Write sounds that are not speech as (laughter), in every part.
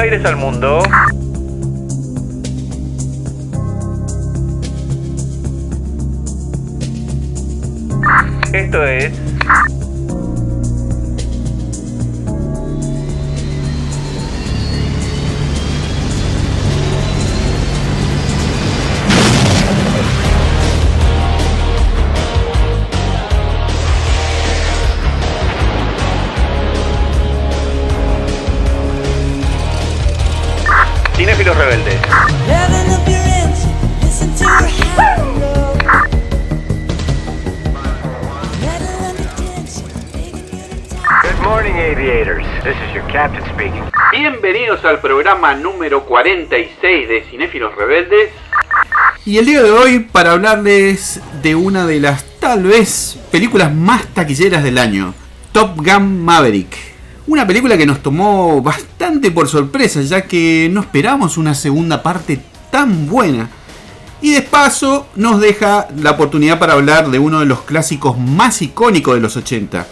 Aires al mundo. Al programa número 46 de Cinéfilos Rebeldes. Y el día de hoy para hablarles de una de las tal vez películas más taquilleras del año, Top Gun Maverick. Una película que nos tomó bastante por sorpresa ya que no esperamos una segunda parte tan buena. Y de paso nos deja la oportunidad para hablar de uno de los clásicos más icónicos de los 80,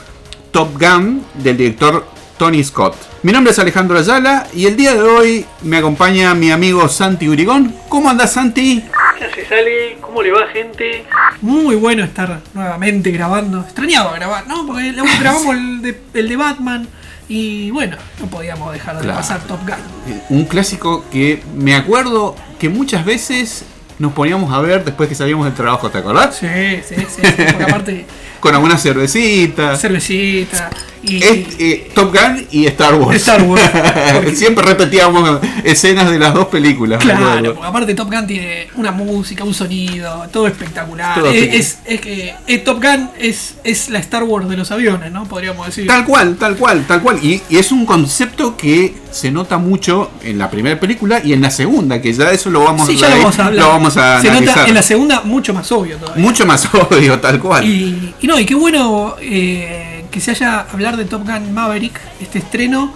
Top Gun del director Tony Scott. Mi nombre es Alejandro Ayala y el día de hoy me acompaña mi amigo Santi Urigón. ¿Cómo andas Santi? ¿Qué hace, Sale? ¿Cómo le va, gente? Muy bueno estar nuevamente grabando. Extrañaba grabar, ¿no? Porque (laughs) grabamos el de, el de Batman y bueno, no podíamos dejar de Claro. pasar Top Gun. Eh, Un clásico que me acuerdo que muchas veces nos poníamos a ver después que salíamos del trabajo, ¿te acordás? Sí, sí, sí. sí, porque aparte, (laughs) Con alguna cervecita. cervecita y. Es, eh, Top Gun y Star Wars. Star Wars. (laughs) Porque- Siempre repetíamos escenas de las dos películas. Claro, porque aparte Top Gun tiene una música, un sonido, todo espectacular. Todo es, espect- es, es que eh, Top Gun es, es la Star Wars de los aviones, ¿no? Podríamos decir. Tal cual, tal cual, tal cual. Y, y es un concepto que se nota mucho en la primera película y en la segunda, que ya eso lo vamos, Sí, ya a, lo vamos a hablar. lo vamos a Se analizar. nota en la segunda mucho más obvio todavía. Mucho más (laughs) obvio, tal cual. Y, y no, y qué bueno eh, que se haya hablar de Top Gun Maverick, este estreno,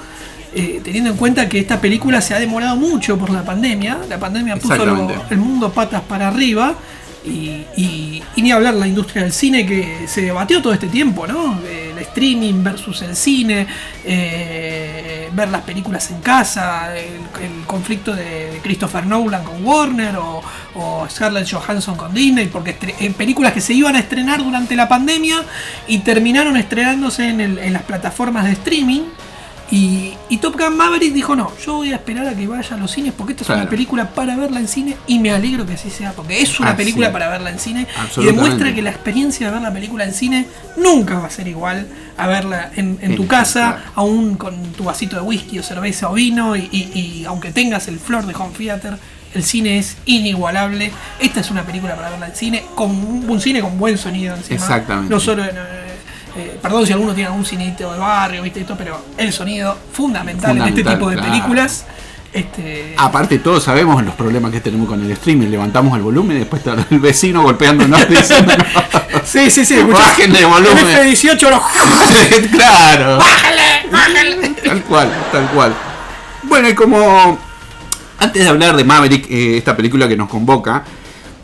eh, teniendo en cuenta que esta película se ha demorado mucho por la pandemia. La pandemia puso lo- el mundo patas para arriba. Y, y- y ni hablar la industria del cine que se debatió todo este tiempo, ¿no? El streaming versus el cine, eh, ver las películas en casa, el, conflicto de, Christopher Nolan con Warner o, o Scarlett Johansson con Disney, porque en películas que se iban a estrenar durante la pandemia y terminaron estrenándose en, el- en las plataformas de streaming. Y, y Top Gun Maverick dijo, no, yo voy a esperar a que vaya a los cines porque esta es Claro. una película para verla en cine y me alegro que así sea, porque es una Así. película para verla en cine y demuestra que la experiencia de ver la película en cine nunca va a ser igual a verla en, en tu casa, casa. aún con tu vasito de whisky o cerveza o vino y, y- y aunque tengas el flor de home theater, el cine es inigualable. Esta es una película para verla en cine, con un, un cine con buen sonido encima. Exactamente. No solo en, eh, perdón si alguno tiene algún cinito de barrio, viste esto, pero el sonido fundamental, en este tipo de claro. películas. Este, Aparte todos sabemos los problemas que tenemos con el streaming, levantamos el volumen y después está el vecino golpeándonos (laughs) diciendo sí, sí, sí, Bájenle el volumen. el F18 lo- claro. Tal cual, tal cual. Bueno, y como antes de hablar de Maverick, eh, esta película que nos convoca,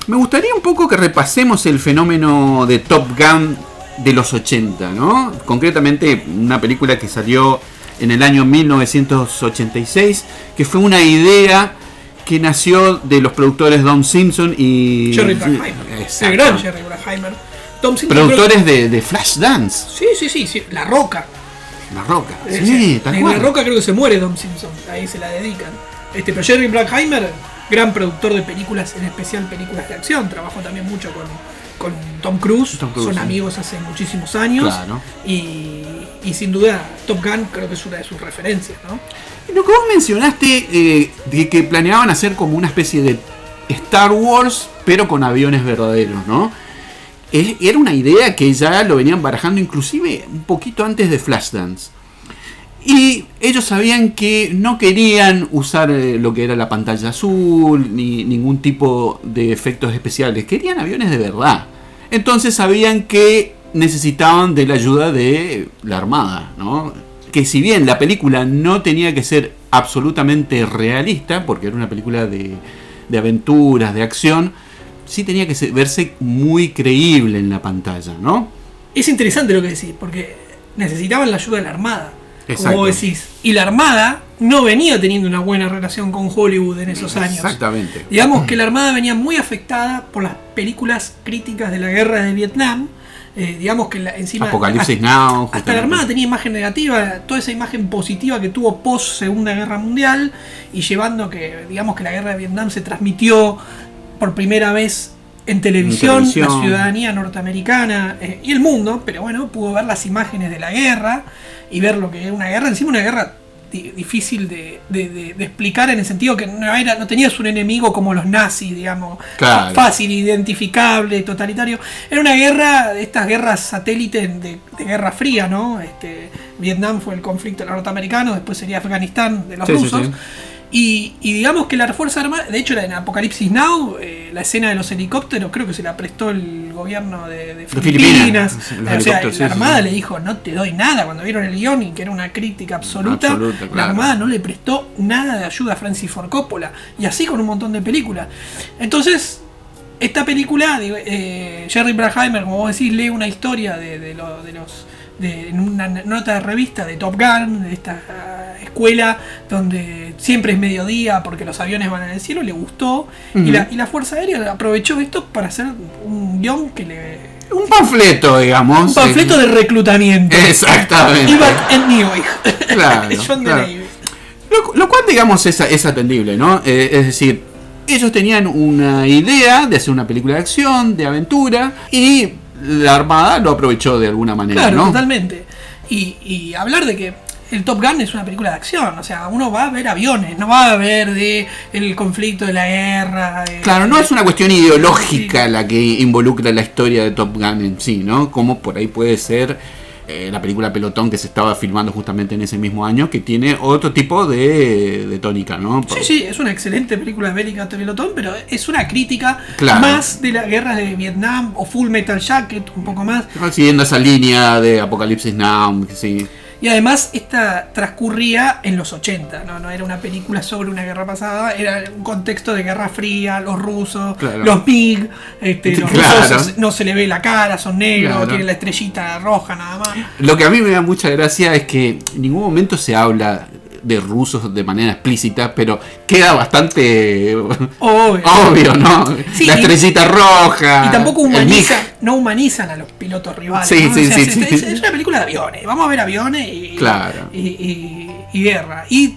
me gustaría un poco que repasemos el fenómeno de Top Gun de los 80, ¿no? Concretamente una película que salió en el año 1986, que fue una idea que nació de los productores Don Simpson y Jerry Bruckheimer. El Exacto. gran Jerry Bruckheimer. Tom Simpson productores de, de Flashdance, Sí, sí, sí, sí, La Roca. La Roca. Eh, Sí, tal en cual. La Roca creo que se muere Tom Simpson. Ahí se la dedican. Este, pero Jerry Bruckheimer, gran productor de películas, en especial películas de acción. Trabajó también mucho con, con Tom Cruise. Tom Cruise, Son sí. amigos hace muchísimos años. Claro. Y, y sin duda, Top Gun creo que es una de sus referencias, ¿no? Lo que vos mencionaste eh, de que planeaban hacer como una especie de Star Wars, pero con aviones verdaderos, ¿no? Era una idea que ya lo venían barajando inclusive un poquito antes de Flashdance. Y ellos sabían que no querían usar eh, lo que era la pantalla azul ni ningún tipo de efectos especiales. Querían aviones de verdad. Entonces sabían que necesitaban de la ayuda de la Armada, ¿no? Que si bien la película no tenía que ser absolutamente realista, porque era una película de, aventuras, de acción, sí tenía que se- verse muy creíble en la pantalla, ¿no? Es interesante lo que decís, porque necesitaban la ayuda de la Armada. Exacto. Como decís. Y la Armada no venía teniendo una buena relación con Hollywood en esos años. Exactamente. Digamos que la Armada venía muy afectada por las películas críticas de la guerra de Vietnam. Eh, digamos que la- encima. Apocalipsis hasta- Now, Hasta la. Armada tenía imagen negativa, toda esa imagen positiva que tuvo post Segunda Guerra Mundial y llevando que, digamos que la guerra de Vietnam se transmitió por primera vez en televisión, En televisión. la ciudadanía norteamericana eh, y el mundo, pero bueno, pudo ver las imágenes de la guerra y ver lo que era una guerra, encima una guerra di- difícil de, de- de- de explicar en el sentido que no, era, no tenías un enemigo como los nazis, digamos, Claro. fácil, identificable, totalitario. Era una guerra, de estas guerras satélite de, de guerra fría, ¿no? Este, Vietnam fue el conflicto norteamericano, después sería Afganistán de los Sí, sí, rusos. sí. Y, y digamos que la Fuerza Armada, de hecho en Apocalipsis Now, eh, la escena de los helicópteros creo que se la prestó el gobierno de, de Filipinas, o sea, sí, la Armada sí. le dijo, no te doy nada, cuando vieron el guion y que era una crítica absoluta, Absoluta, la claro. Armada no le prestó nada de ayuda a Francis Ford Coppola. Y así con un montón de películas. Entonces, esta película, eh, Jerry Bruckheimer, como vos decís, lee una historia de, de lo- de los. De- en una nota de revista de Top Gun, de esta escuela donde siempre es mediodía porque los aviones van en el cielo, le gustó. y, la, y la Fuerza Aérea aprovechó esto para hacer un guion que le. Un panfleto, digamos. Un panfleto de reclutamiento. Exactamente. Ivan en Newey. (laughs) Claro, (laughs) John claro. Lo, lo cual, digamos, es, es atendible, ¿no? Eh, es decir, ellos tenían una idea de hacer una película de acción, de aventura, y la Armada lo aprovechó de alguna manera, Claro, ¿no? totalmente. Y, y hablar de que el Top Gun es una película de acción, o sea, uno va a ver aviones, no va a ver de el conflicto de la guerra. de- Claro, no es una cuestión ideológica la que involucra la historia de Top Gun en sí, ¿no? Como por ahí puede ser eh, la película Pelotón que se estaba filmando justamente en ese mismo año, que tiene otro tipo de, de tónica, ¿no? Sí, sí, es una excelente película bélica de pelotón, pero es una crítica Claro. más de la guerra de Vietnam o Full Metal Jacket, un poco más. Siguiendo esa línea de Apocalipsis Now, sí. Y además esta transcurría en los 80, ¿no? no era una película sobre una guerra pasada, era un contexto de guerra fría, los rusos, Claro. los MiG, este, los Claro. rusos no se le ve la cara, son negros, Claro. tienen la estrellita roja nada más. Lo que a mí me da mucha gracia es que en ningún momento se habla de rusos de manera explícita, pero queda bastante Obvio. obvio, ¿no? Sí, la y- estrellita roja. Y tampoco MiG. no humanizan a los pilotos rivales. Sí, ¿no? sí, O sea, sí, es, sí. es- es una película de aviones. Vamos a ver aviones y, Claro. y, y- y guerra. Y,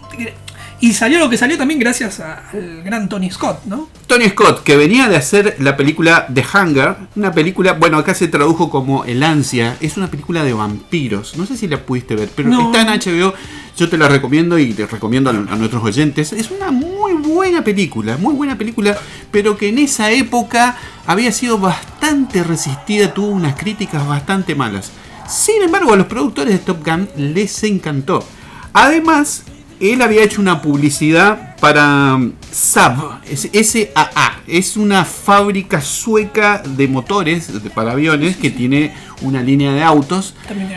y salió lo que salió también gracias al gran Tony Scott, ¿no? Tony Scott, que venía de hacer la película The Hunger, una película, bueno, acá se tradujo como El Ansia, es una película de vampiros, no sé si la pudiste ver, pero No. está en HBO, yo te la recomiendo y te recomiendo a, a nuestros oyentes, es una muy buena película, muy buena película, pero que en esa época había sido bastante resistida, tuvo unas críticas bastante malas. Sin embargo, a los productores de Top Gun les encantó. Además, él había hecho una publicidad para um, Saab, es- SAA, es una fábrica sueca de motores de- para aviones que tiene una línea de autos También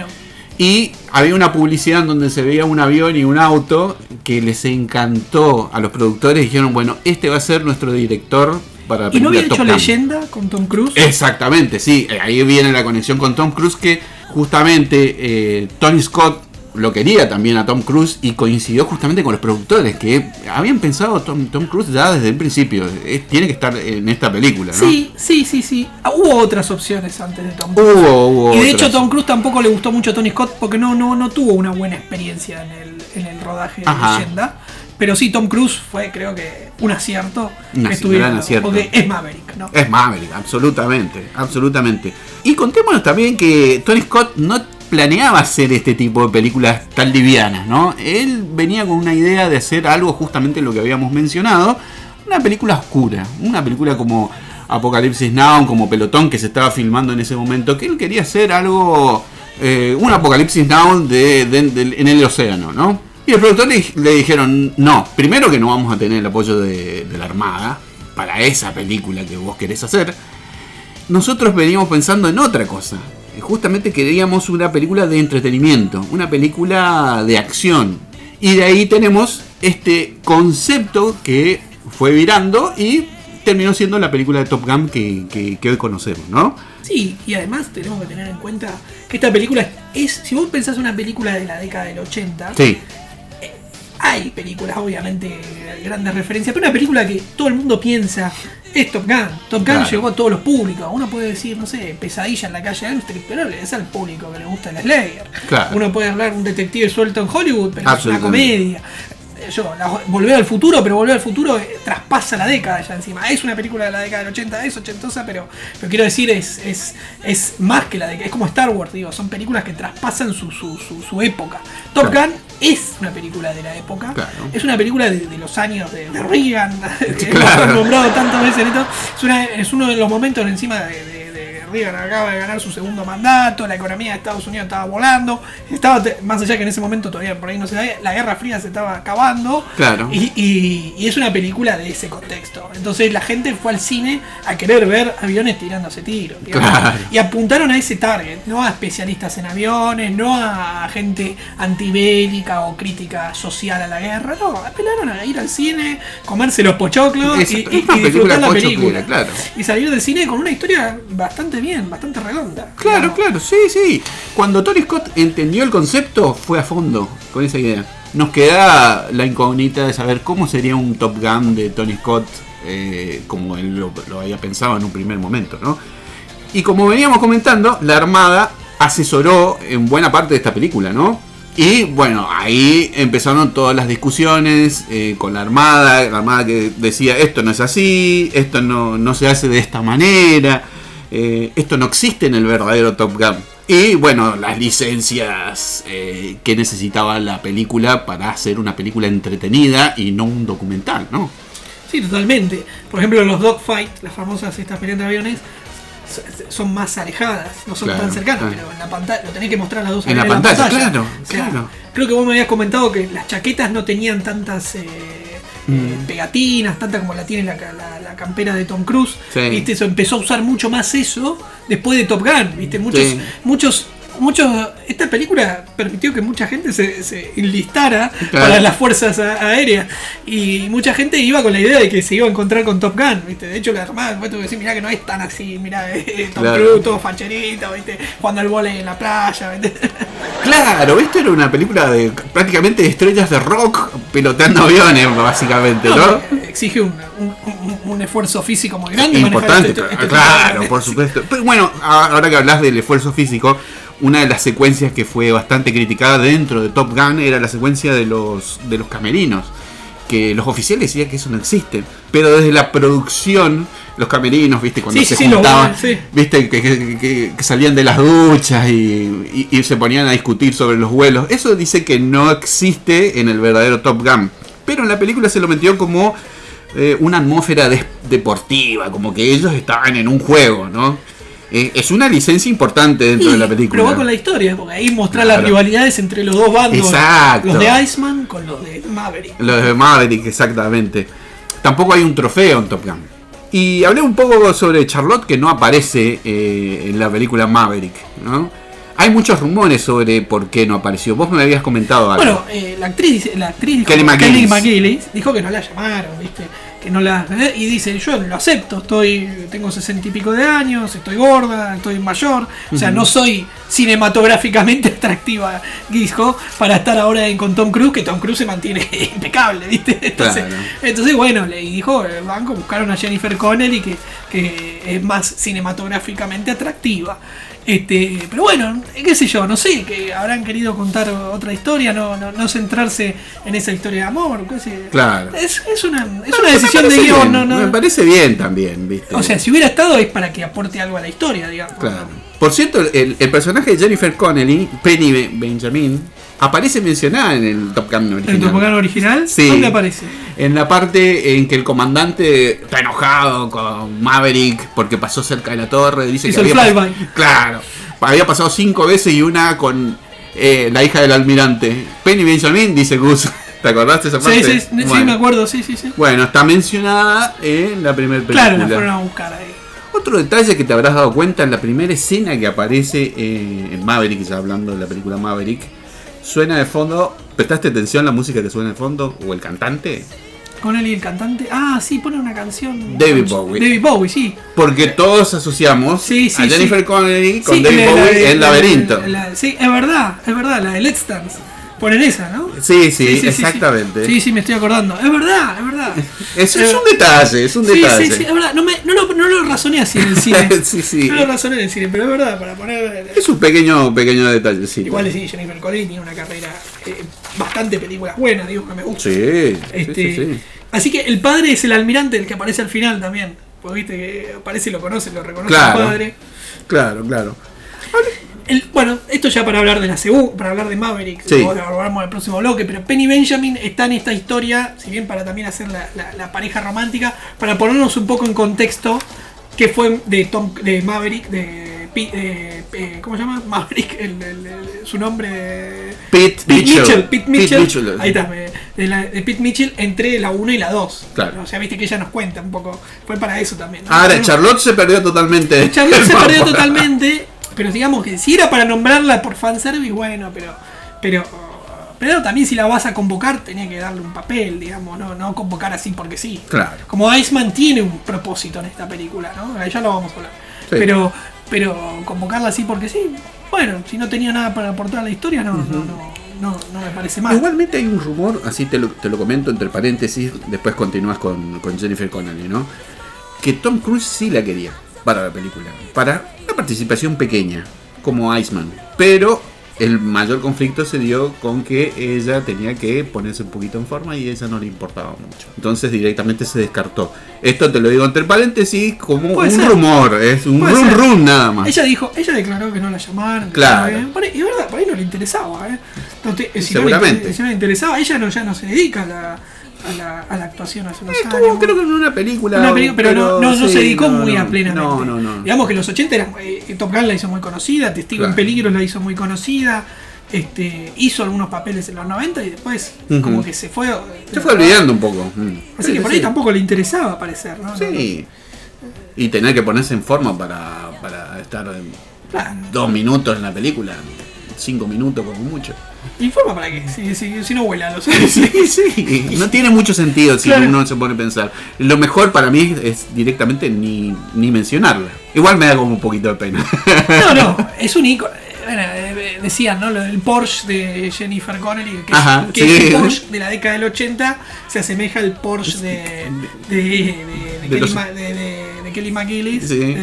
y había una publicidad en donde se veía un avión y un auto que les encantó a los productores. Dijeron, bueno, este va a ser nuestro director para ¿Y no había Top hecho Gun". leyenda con Tom Cruise? Exactamente, sí. eh, Ahí viene la conexión con Tom Cruise que justamente eh, Tony Scott lo quería también a Tom Cruise y coincidió justamente con los productores que habían pensado Tom, Tom Cruise ya desde el principio. tiene que estar en esta película, ¿no? Sí, sí, sí, sí. Ah, Hubo otras opciones antes de Tom Cruise. Hubo, hubo y de otras. hecho Tom Cruise tampoco le gustó mucho a Tony Scott porque no, no, no tuvo una buena experiencia en el, en el rodaje de Ajá. leyenda. Pero sí, Tom Cruise fue creo que un acierto. Un que ac- estuviera- gran acierto. Porque es Maverick, ¿no? Es Maverick, absolutamente, absolutamente. Y contémonos también que Tony Scott no planeaba hacer este tipo de películas tan livianas, ¿no? Él venía con una idea de hacer algo justamente lo que habíamos mencionado, una película oscura, una película como Apocalipsis Now, como Pelotón que se estaba filmando en ese momento, que él quería hacer algo, eh, un Apocalipsis Now de, en el océano, ¿no? Y el productor le, dijeron, no, primero que no vamos a tener el apoyo de la Armada para esa película que vos querés hacer, nosotros veníamos pensando en otra cosa. Justamente queríamos una película de entretenimiento, una película de acción. Y de ahí tenemos este concepto que fue virando y terminó siendo la película de Top Gun que, que- que hoy conocemos, ¿no? Sí, y además tenemos que tener en cuenta que esta película es, si vos pensás una película de la década del 80, Sí, hay películas, obviamente, grandes referencias, pero una película que todo el mundo piensa es Top Gun. Top Gun Claro. llegó a todos los públicos. Uno puede decir, no sé, pesadilla en la calle Elm Street, pero es al público que le gusta el Slayer. Claro. Uno puede hablar de un detective suelto en Hollywood, pero es una comedia. Eh, Yo, la- Volver al futuro, pero Volver al futuro eh, traspasa la década ya encima. Es una película de la década del 80, es ochentosa, pero, pero quiero decir, es, es, es más que la década. Es como Star Wars, digo, son películas que traspasan su, su, su, su época. Top Claro. Gun es una película de la época. Claro. Es una película de, de los años de, de Reagan, (laughs) que Claro. hemos nombrado tantas veces en esto. Es, una- es uno de los momentos encima de Reagan acaba de ganar su segundo mandato, la economía de Estados Unidos estaba volando, estaba más allá que en ese momento todavía por ahí no se sabía, la Guerra Fría se estaba acabando. Claro. Y, y- y es una película de ese contexto. Entonces la gente fue al cine a querer ver aviones tirándose tiros. Claro. Y apuntaron a ese target, no a especialistas en aviones, no a gente antibélica o crítica social a la guerra, no, apelaron a ir al cine, comerse los pochoclos y, disfrutar la película claro. Y salir del cine con una historia bastante bien, bastante redonda. Claro, digamos. claro, sí, sí. Cuando Tony Scott entendió el concepto, fue a fondo con esa idea. Nos queda la incógnita de saber cómo sería un Top Gun de Tony Scott, eh, como él lo, lo había pensado en un primer momento, ¿no? Y como veníamos comentando, la Armada asesoró en buena parte de esta película, ¿no? Y bueno, ahí empezaron todas las discusiones eh, con la Armada, la Armada que decía esto no es así, esto no, no se hace de esta manera, eh, esto no existe en el verdadero Top Gun. Y bueno, las licencias eh, que necesitaba la película para hacer una película entretenida y no un documental, ¿no? Sí, totalmente. Por ejemplo, los dogfight, las famosas estas peleas de aviones, son más alejadas, no son Claro, tan cercanas, claro. pero en la pantalla, lo tenés que mostrar las dos En la pantalla, claro, O sea, claro. Creo que vos me habías comentado que las chaquetas no tenían tantas eh. Eh, pegatinas, tanta como la tiene la, la- la campera de Tom Cruise. Sí. ¿Viste? Eso empezó a usar mucho más eso después de Top Gun, ¿viste? Muchos, Sí. muchos, muchos. Esta película permitió que mucha gente se, se enlistara Claro. para las fuerzas a- aéreas. Y mucha gente iba con la idea de que se iba a encontrar con Top Gun, ¿viste? De hecho, la hermana después tuvo que decir, mirá que no es tan así, mirá, eh, Tom Claro. Cruise, todo facherito, ¿viste? Jugando al vóley en la playa, ¿viste? (laughs) Claro, esto era una película de prácticamente estrellas de rock piloteando aviones, básicamente, ¿no? No, eh, exige un, un- un- un esfuerzo físico muy grande. Importante, este- este- claro, por supuesto. Pero bueno, ahora que hablas del esfuerzo físico, una de las secuencias que fue bastante criticada dentro de Top Gun era la secuencia de los, de los camerinos. Que los oficiales decían que eso no existe. Pero desde la producción, los camerinos, viste, cuando Sí, se sí, juntaban, sí. viste, que, que- que- que salían de las duchas y, y- y se ponían a discutir sobre los vuelos. Eso dice que no existe en el verdadero Top Gun. Pero en la película se lo metió como eh, una atmósfera deportiva, como que ellos estaban en un juego, ¿no? Eh, es una licencia importante dentro de la película. Pero va con la historia, porque ahí mostrar Claro. las rivalidades entre los dos bandos. Exacto. Los de Iceman con los de Maverick. Los de Maverick, exactamente. Tampoco hay un trofeo en Top Gun. Y hablé un poco sobre Charlotte que no aparece eh, en la película Maverick, ¿no? Hay muchos rumores sobre por qué no apareció. Vos me habías comentado algo. Bueno, eh, la actriz, la actriz dijo- Kelly McGillis. McGillis dijo que no la llamaron, ¿viste? Que no la. eh, y dice, yo lo acepto, estoy. tengo sesenta y pico de años, estoy gorda, estoy mayor. O sea, no soy cinematográficamente (laughs) atractiva, dijo, para estar ahora en- con Tom Cruise, que Tom Cruise se mantiene (laughs) impecable, ¿viste? Entonces, Claro. entonces bueno, le dijo, el banco buscaron a Jennifer Connelly que, que es más cinematográficamente atractiva. Este, pero bueno, qué sé yo, no sé, que habrán querido contar otra historia, no, no, no centrarse en esa historia de amor, qué sé. Claro. Es, es una, es una me decisión de guion, no. Me parece bien también, ¿viste? O sea, si hubiera estado es para que aporte algo a la historia, digamos. Claro. Por cierto, el, el personaje de Jennifer Connelly, Penny Be- Benjamin, aparece mencionada en el Top Gun original. ¿En tu Gun original? Sí. ¿Dónde aparece? En la parte en que el comandante está enojado con Maverick porque pasó cerca de la torre, dice Hizo que el había flyby. Claro, había pasado cinco veces y una con eh, la hija del almirante. Penny Benjamin, dice Gus. (laughs) ¿Te acordaste esa Sí, parte? sí, sí, Bueno. me acuerdo, sí, sí, sí. Bueno, está mencionada en la primera película. Claro, la fueron a buscar ahí. Otro detalle que te habrás dado cuenta en la primera escena que aparece eh, en Maverick, ya hablando de la película Maverick, suena de fondo. ¿Prestaste atención a la música que suena de fondo? ¿O el cantante? Con él y el cantante. Ah, sí, pone una canción. David Bowie. David Bowie, sí. Porque todos asociamos Sí, sí, a Jennifer sí. Connelly con David Bowie en Laberinto. la- la- sí, es verdad, es verdad, la de Let's Dance. Ponen esa, ¿no? Sí, sí, exactamente. Sí. sí, me estoy acordando. Es verdad, es verdad. Es, es un detalle, es un detalle. sí, sí, es verdad. No, me, no, lo- no lo razoné así en el cine. (laughs) No lo razoné en el cine, pero es verdad, para poner. Es un pequeño, pequeño detalle, sí. Igual sí, Jennifer Connelly tiene una carrera eh, bastante películas buenas, digo que me gusta. Sí, Este, sí, sí. Así que el padre es el almirante, el que aparece al final también. Porque viste que aparece y lo conoce, lo reconoce Claro. el padre. Claro, claro. El- bueno, esto ya para hablar de la segunda, para hablar de Maverick, Sí. lo hablamos en el próximo bloque, pero Penny Benjamin está en esta historia, si bien para también hacer la, la- la pareja romántica, para ponernos un poco en contexto que fue de Tom de Maverick, de, Pi- de- eh, ¿cómo se llama? (laughs) Maverick, el- el- su nombre Pete, Pete Mitchell. Mitchell, Pete Mitchell, Mitchell. ahí está, de, la- de Pete Mitchell entre la 1 y la 2. Claro. O sea, viste que ella nos cuenta un poco, fue para eso también. ¿no? Ahora, Charlotte se perdió totalmente. Charlotte (laughs) se perdió totalmente, pero digamos que si era para nombrarla por fanservice, bueno, pero pero pero también si la vas a convocar tenía que darle un papel, digamos, no, no convocar así porque sí. Claro. Como Iceman tiene un propósito en esta película, ¿no? Ya lo vamos a hablar. Sí. Pero pero convocarla así porque sí, bueno, si no tenía nada para aportar a la historia, no, no, no, no, no me parece mal. Igualmente hay un rumor, así te lo, te lo comento entre paréntesis, después continúas con, con Jennifer Connelly, ¿no? Que Tom Cruise sí la quería para la película, para una participación pequeña, como Iceman. Pero el mayor conflicto se dio con que ella tenía que ponerse un poquito en forma y a ella no le importaba mucho. Entonces directamente se descartó. Esto te lo digo entre paréntesis como Puede un ser. rumor, es un Puede rum ser. rum nada más. Ella dijo, ella declaró que no la llamaron. Claro. Por ahí- y es verdad, por ahí no le interesaba, ¿eh? No te- si, no le, Seguramente. inter- si no le interesaba, ella no, ya no se dedica a la, a la, a la actuación hace unos Estuvo, años. creo que en una película. Una película, pero, no, no, no sí, se dedicó no, muy a plenamente. No, no, no. Digamos que los 80 eran, eh, Top Gun la hizo muy conocida, Testigo en. Peligro la hizo muy conocida, este, hizo algunos papeles en los 90 y después como que se fue. Se fue olvidando un poco. Mm. Así Sí, que por ahí sí. tampoco le interesaba aparecer, ¿no? Sí. Y tener que ponerse en forma para, para estar en Claro. dos minutos en la película. Cinco minutos como mucho. Informa para qué, si, si, si no vuela los (laughs) Sí, sí. (laughs) No tiene mucho sentido si Claro. uno se pone a pensar. Lo mejor para mí es directamente ni, ni mencionarla. Igual me da como un poquito de pena. (laughs) No, no, es un icono. Bueno, eh, decían, ¿no? Lo del Porsche de Jennifer Connelly, que, Ajá, que sí. el Porsche de la década del 80 se asemeja al Porsche de, de, de, de Kelly, los- McGillis, Sí.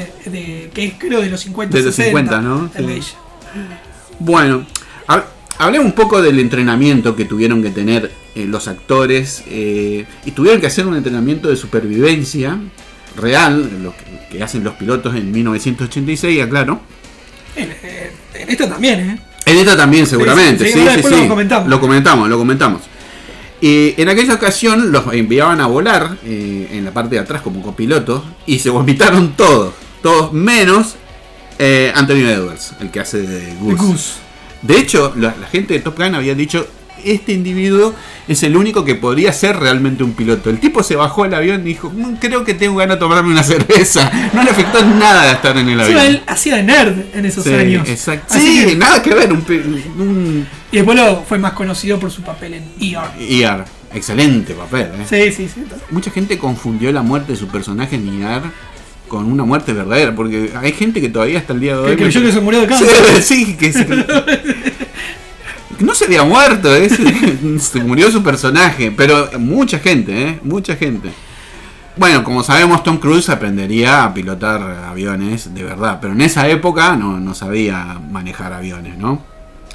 que es creo de los 50, De los 60, 50, ¿no? el de Sí. ella. Bueno, hab- hablemos un poco del entrenamiento que tuvieron que tener eh, los actores eh, y tuvieron que hacer un entrenamiento de supervivencia real, lo que, que hacen los pilotos en 1986, aclaro. En, en esta también, ¿eh? En esta también seguramente, sí, sí, sí, lo comentamos. Lo comentamos, lo comentamos. Eh, en aquella ocasión los enviaban a volar eh, en la parte de atrás como copilotos y se vomitaron todos, todos menos eh, Anthony Edwards, el que hace de De Goose. Goose. De hecho, la, la gente de Top Gun había dicho, este individuo es el único que podría ser realmente un piloto. El tipo se bajó del avión y dijo, "Mm, creo que tengo ganas de tomarme una (laughs) cerveza. No le afectó nada estar en el avión. él hacía de nerd en esos Sí, años. exacto. Sí, que- nada que ver. Un y después lo, fue más conocido por su papel en ER. ER. Excelente papel. ¿eh? Sí, sí, sí. Mucha gente confundió la muerte de su personaje en ER con una muerte verdadera. Porque hay gente que todavía hasta el día de hoy. Que creyó que se murió de cáncer. (laughs) Sí, que se- (laughs) No se había muerto, es- (laughs) se murió su personaje, pero mucha gente, ¿eh? Mucha gente. Bueno, como sabemos, Tom Cruise aprendería a pilotar aviones de verdad, pero en esa época no, no sabía manejar aviones, ¿no?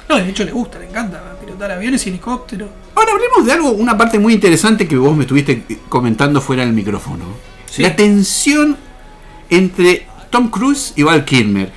No, de hecho le gusta, le encanta pilotar aviones y helicópteros. Ahora hablemos de algo, una parte muy interesante que vos me estuviste comentando fuera del micrófono. Sí. La tensión entre Tom Cruise y Val Kilmer.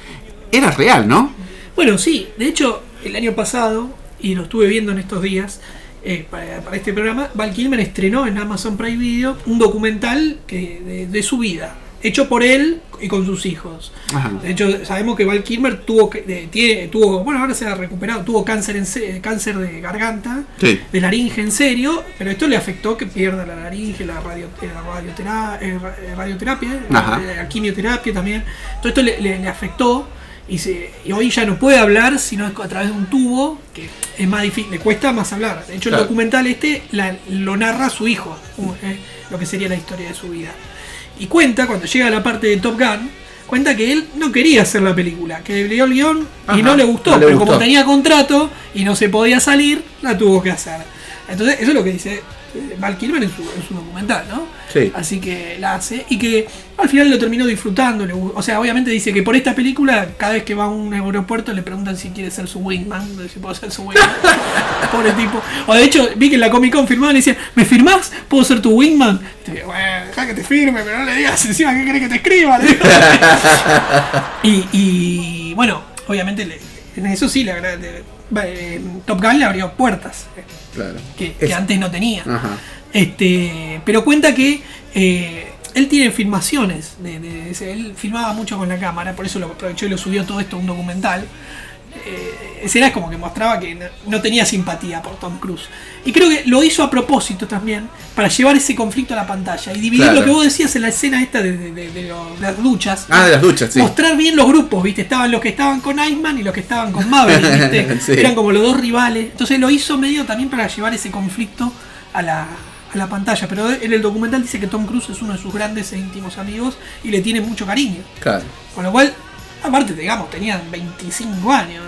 Era real, ¿no? Bueno, sí, de hecho, el año pasado, y lo estuve viendo en estos días eh, para, este programa, Val Kilmer estrenó en Amazon Prime Video un documental que, de su vida, hecho por él y con sus hijos. Ajá. De hecho, sabemos que Val Kilmer tuvo, que- de- tiene, tuvo bueno, ahora se ha recuperado, tuvo cáncer, en cáncer de garganta, Sí. de laringe en serio, pero esto le afectó que pierda la laringe, la, radio, eh, la radiotera- eh, eh, radioterapia, eh, la quimioterapia también. Todo esto le, le- le afectó y, se, y hoy ya no puede hablar sino a través de un tubo que es más difícil, le cuesta más hablar. De hecho, Claro. el documental este la- lo narra su hijo, eh, lo que sería la historia de su vida. Y cuenta, cuando llega a la parte de Top Gun, cuenta que él no quería hacer la película, que leyó el guion y Ajá, no le gustó, no le pero gustó. como tenía contrato y no se podía salir, la tuvo que hacer. Entonces, eso es lo que dice Val Kilmer en su, en su documental, ¿no? Sí. Así que la hace y que al final lo terminó disfrutando. le o sea, obviamente dice que por esta película, cada vez que va a un aeropuerto le preguntan si quiere ser su wingman, si puedo ser su wingman. (laughs) Pobre tipo. O de hecho, vi que en la Comic Con firmaban y decían, ¿me firmás? ¿Puedo ser tu wingman? Y te digo, bueno, deja que te firme, pero no le digas encima que querés que te escriba. le digo. (laughs) y, y, bueno, obviamente le- en eso sí, de- va, eh, Top Gun le abrió puertas. eh, Claro. que, que Es- antes no tenía. Ajá. Este, pero cuenta que eh, él tiene filmaciones. De, de él filmaba mucho con la cámara, por eso lo aprovechó y lo subió todo esto a un documental. Eh, escenas como que mostraba que no, no tenía simpatía por Tom Cruise. Y creo que lo hizo a propósito también, para llevar ese conflicto a la pantalla y dividir Claro. lo que vos decías en la escena esta de, de- de- de lo- de las duchas. Ah, de las duchas, sí. Mostrar bien los grupos, ¿viste? Estaban los que estaban con Iceman y los que estaban con Maverick, ¿viste? (laughs) Sí. Eran como los dos rivales. Entonces lo hizo medio también para llevar ese conflicto a la, a la pantalla. Pero en el documental dice que Tom Cruise es uno de sus grandes e íntimos amigos y le tiene mucho cariño. Claro. Con lo cual, aparte, digamos, tenían 25 años.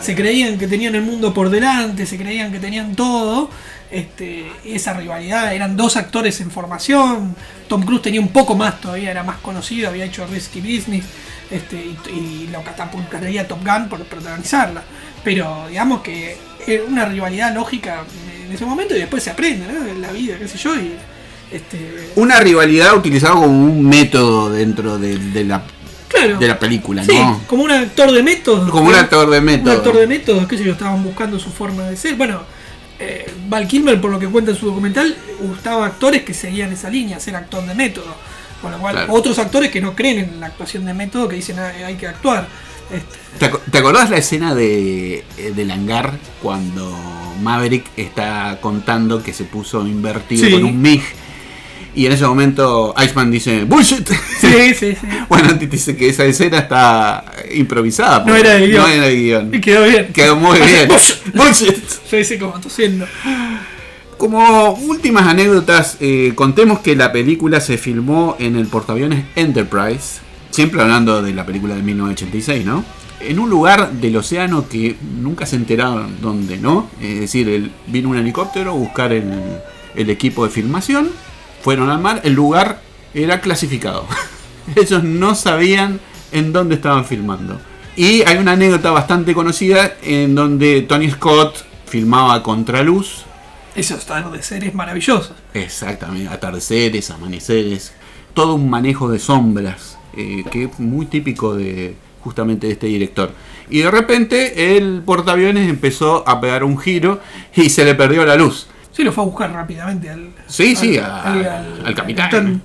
se creían que tenían el mundo por delante, se creían que tenían todo. Este, esa rivalidad, eran dos actores en formación. Tom Cruise tenía un poco más todavía, era más conocido, había hecho Risky Business este, y, y lo catapultaría Top Gun por protagonizarla. Pero digamos que era una rivalidad lógica en ese momento y después se aprende, ¿no? En la vida, qué sé yo. Y, este, Una rivalidad utilizada como un método dentro de, de la, claro. de la película, Sí, ¿no? como un actor de método. Como un actor de método. Un actor de método, qué sé yo, estaban buscando su forma de ser. Bueno, eh, Val Kilmer, por lo que cuenta en su documental, gustaba actores que seguían esa línea, ser actor de método. Con lo cual, Claro. otros actores que no creen en la actuación de método, que dicen "Ah, hay que actuar. Este, ¿Te, ac- te acordás la escena de, eh, del hangar cuando Maverick está contando que se puso invertido Sí. con un MiG? Y en ese momento Iceman dice ¡Bullshit! sí, sí, sí. (laughs) bueno, dice que esa escena está improvisada. No era de guion. No era de guion. Y quedó bien. Quedó muy (laughs) bien. ¡Bullshit! Sí, sí, como tosiendo. Como últimas anécdotas, eh, contemos que la película se filmó en el portaaviones Enterprise, siempre hablando de la película de 1986, ¿no? En un lugar del océano que nunca se enteraron dónde, ¿no? Es decir, el- vino un helicóptero a buscar el, el equipo de filmación, fueron al mar, el lugar era clasificado. (laughs) Ellos no sabían en dónde estaban filmando. Y hay una anécdota bastante conocida en donde Tony Scott filmaba a contraluz Esos atardeceres maravillosos. Exactamente, atardeceres, amaneceres, todo un manejo de sombras, eh, que es muy típico de justamente de este director. Y de repente el portaaviones empezó a pegar un giro y se le perdió la luz. Sí, lo fue a buscar rápidamente al. Sí, sí, al- a- al- al capitán. capitán.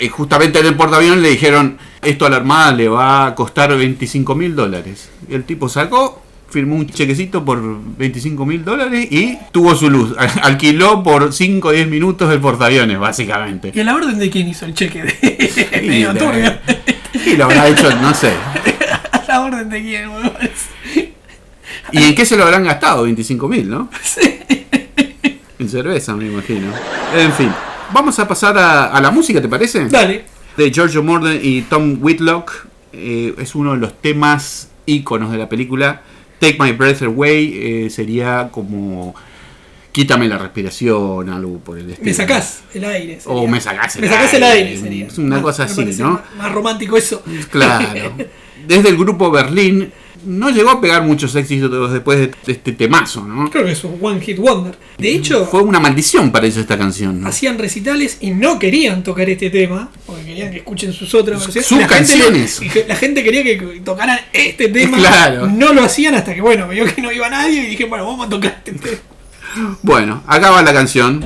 Y justamente en el portaaviones le dijeron, esto a la Armada le va a costar 25 mil dólares. Y el tipo sacó, firmó un chequecito por 25 mil dólares y tuvo su luz. (laughs) Alquiló por 5 o 10 minutos el portaaviones, básicamente. ¿Y a la orden de quién hizo el cheque? De, (laughs) Y, de- y lo habrá hecho, no sé. (laughs) ¿A la orden de quién? ¿Y en qué se lo habrán gastado? 25 mil, ¿no? Sí. En cerveza, me imagino. En fin, vamos a pasar a, a la música, ¿te parece? Dale. De Giorgio Morden y Tom Whitlock. Eh, es uno de los temas íconos de la película. Take My Breath Away eh, sería como quítame la respiración, algo por el estilo. Me sacás el aire. sería. O me sacás el Me sacás el aire, aire, sería. es una Más- cosa así, ¿no? Más romántico eso. Claro. (laughs) Desde el grupo Berlín no llegó a pegar muchos éxitos después de, este temazo, ¿no? Creo que es un One Hit Wonder. De hecho, Fue una maldición para ellos esta canción. ¿no? hacían recitales y no querían tocar este tema, porque querían que escuchen sus otras versiones. Sus la canciones. la gente quería que tocaran este tema. (laughs) Claro. No lo hacían hasta que, bueno, vio que no iba nadie y dije, bueno, vamos a tocar este tema. Bueno, acá va la canción.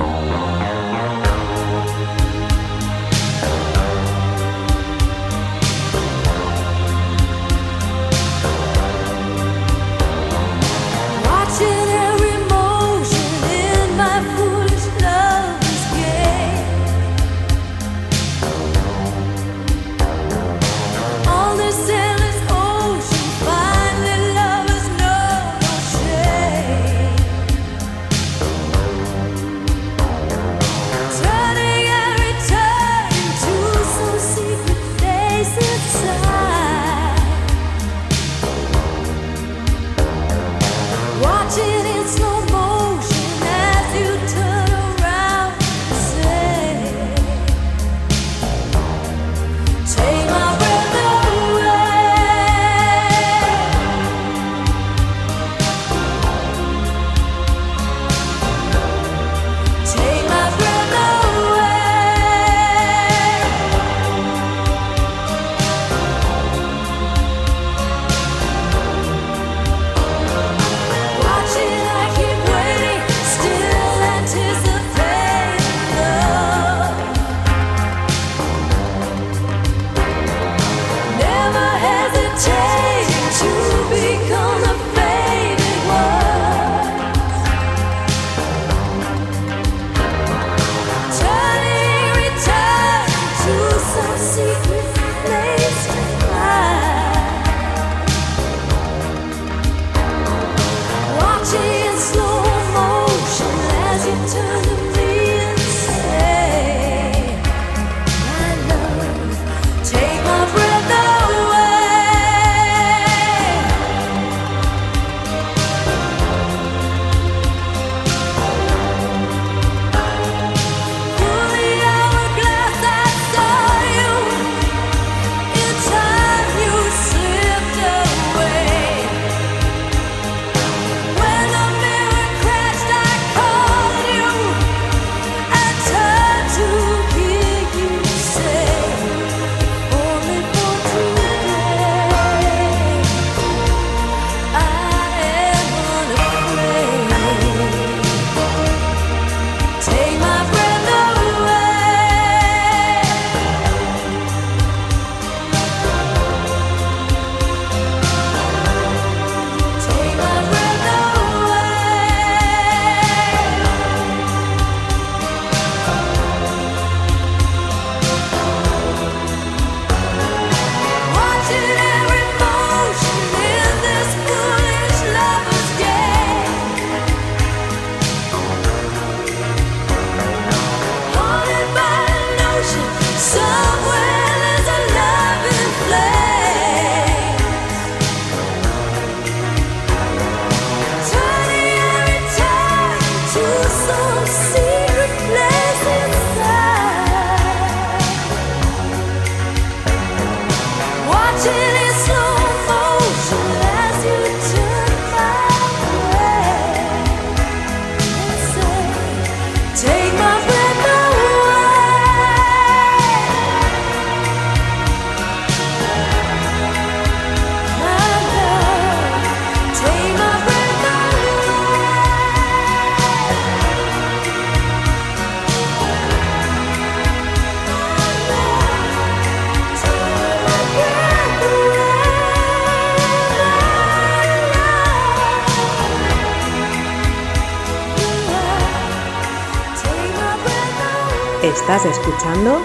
Estás escuchando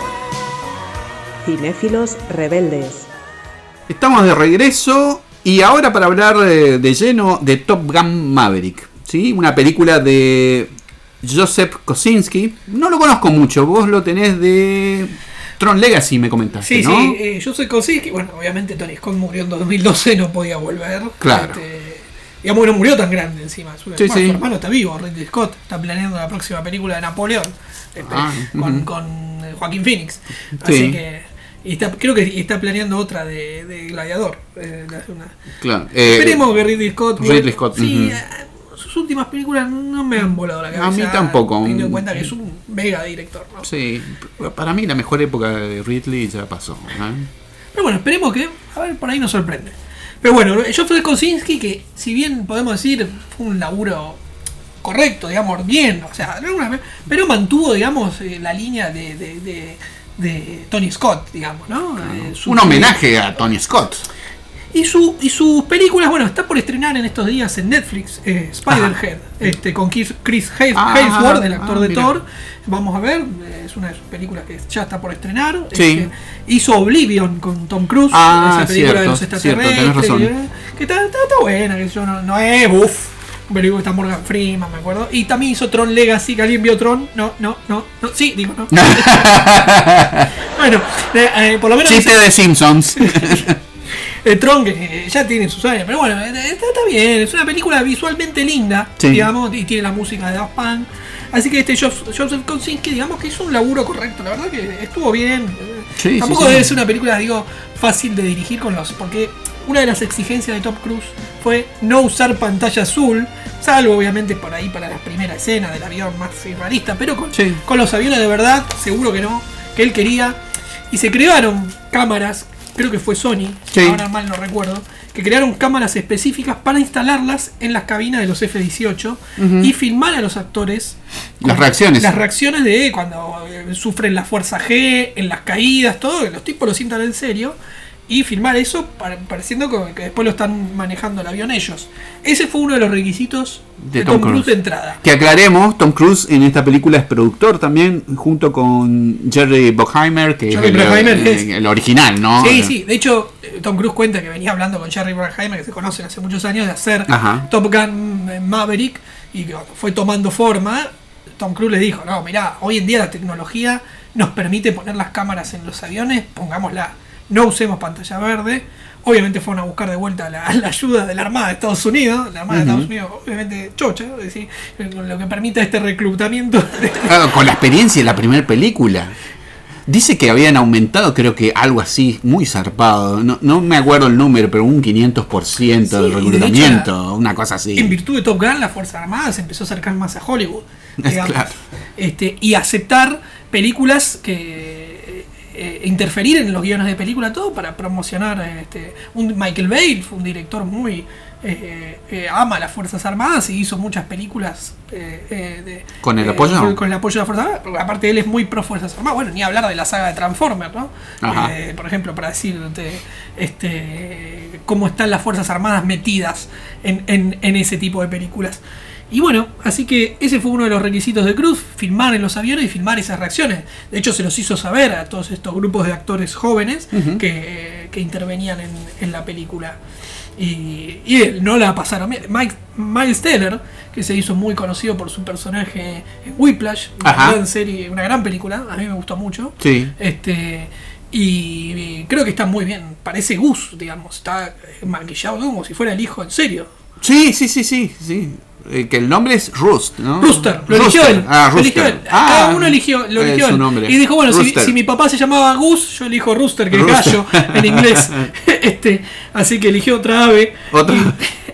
Cinéfilos Rebeldes. Estamos de regreso y ahora para hablar de lleno de Top Gun Maverick, ¿sí? Una película de Joseph Kosinski. No lo conozco mucho, vos lo tenés de Tron Legacy, me comentaste, Sí, ¿no? sí, eh, yo soy Kosinski. Bueno, obviamente Tony Scott murió en 2012, no podía volver. Claro. Este, digamos que no murió tan grande encima. Su, Sí, bueno, sí. su hermano está vivo, Ridley Scott. Está planeando la próxima película de Napoleón. este, Ah, con, eh, Joaquín Phoenix. Así Sí. que. y está- creo que está planeando otra de, de Gladiador. eh, una- Claro, eh, Esperemos que Ridley Scott. Ridley Scott, Sí, sus últimas películas no me han volado la cabeza. A mí tampoco. Teniendo en cuenta que es un mega director. ¿no? Sí, para mí la mejor época de Ridley ya pasó. ¿eh? Pero bueno, esperemos que, a ver, por ahí nos sorprende. Pero bueno, Joseph Kosinski, que si bien podemos decir fue un laburo correcto, digamos, bien, o sea, pero mantuvo, digamos, eh, la línea de, de- de- de Tony Scott, digamos, ¿no? Eh, su- Un homenaje a Tony Scott. Y, su, y sus películas, bueno, está por estrenar en estos días en Netflix, eh, Spider-Head, este, con Chris, Chris Ah, Hemsworth, el actor ah, de mira. Thor. Vamos a ver, es una de sus películas que ya está por estrenar. Sí. Este, hizo Oblivion con Tom Cruise, Ah, esa película de cierto, los cierto, extraterrestres. tenés razón. eh, Que está, está- está buena, que yo no, no es buff. Pero está Morgan Freeman, me acuerdo. Y también hizo Tron Legacy, que alguien vio Tron. No, no, no, no. Sí, digo no. (laughs) bueno, eh, eh, por lo menos. Chiste de Simpsons. (laughs) El Tron que ya tiene sus años, pero bueno, eh, está, está bien, es una película visualmente linda, Sí. digamos, y tiene la música de Daft Punk. Así que este Joseph, Kosinski, digamos que hizo un laburo correcto, la verdad que estuvo bien. Sí, Tampoco sí, debe ser una película, digo, fácil de dirigir con los. Porque una de las exigencias de Top Cruise fue no usar pantalla azul, salvo obviamente por ahí para la primera escena del avión más realista, pero con los aviones de verdad, seguro que no, que él quería. Y se crearon cámaras, creo que fue Sony, Sí. ahora mal no recuerdo, que crearon cámaras específicas para instalarlas en las cabinas de los F-18 y filmar a los actores Las reacciones. Las reacciones de cuando eh, sufren la fuerza G, en las caídas, todo, los tipos lo sientan en serio. Y filmar eso pa- pareciendo que, después lo están manejando el avión ellos. Ese fue uno de los requisitos de, Tom, Cruise de entrada. Que aclaremos, Tom Cruise en esta película es productor también, junto con Jerry Bruckheimer, que Jerry es el, Bruckheimer el- es- el original, ¿no? Sí, sí. De hecho, eh, Tom Cruise cuenta que venía hablando con Jerry Bruckheimer, que se conocen hace muchos años, de hacer Ajá. Top Gun eh, Maverick. Y que fue tomando forma, Tom Cruise le dijo, no, mirá, hoy en día la tecnología nos permite poner las cámaras en los aviones, pongámosla, no usemos pantalla verde. Obviamente fueron a buscar de vuelta la, (laughs) la ayuda de la Armada de Estados Unidos. La Armada de Estados Unidos, obviamente, chocha, es decir, con lo que permite este reclutamiento. Claro, con la experiencia de la primera película. Dice que habían aumentado, creo que algo así, muy zarpado. No, no me acuerdo el número, pero un 500% Sí, del de hecho reclutamiento, una cosa así. En virtud de Top Gun, la Fuerza Armada se empezó a acercar más a Hollywood. (laughs) digamos. Claro. este, y aceptar películas que. Eh, interferir en los guiones de película, todo para promocionar. Este, un Michael Bay fue un director muy. eh, eh, ama las Fuerzas Armadas y hizo muchas películas eh, eh, de- ¿Con el apoyo? Con, el apoyo de las Fuerzas Armadas. Aparte, él es muy pro Fuerzas Armadas. Bueno, ni hablar de la saga de Transformers, ¿no? Por ejemplo, para decirte este, cómo están las Fuerzas Armadas metidas en, en- en ese tipo de películas. Y bueno, así que ese fue uno de los requisitos de Cruz, filmar en los aviones y filmar esas reacciones. De hecho, se los hizo saber a todos estos grupos de actores jóvenes que, que intervenían en, en la película. Y, y él no la pasaron bien. Mike, Miles Teller, que se hizo muy conocido por su personaje en Whiplash, una Ajá. gran serie, una gran película, a mí me gustó mucho. Sí. Este, y, y creo que está muy bien. Parece Gus, digamos. Está eh, maquillado como si fuera el hijo en serio. Sí, sí, sí, sí, sí. Eh, que el nombre es Rust, ¿no? Rooster, lo Rooster. eligió él. Ah, lo eligió él. Ah, Cada uno eligió, lo eligió él. nombre. Y dijo, bueno, si, si mi papá se llamaba Gus, yo elijo Rooster, que es gallo en inglés. (laughs) (laughs) este, así que eligió otra ave. Otra.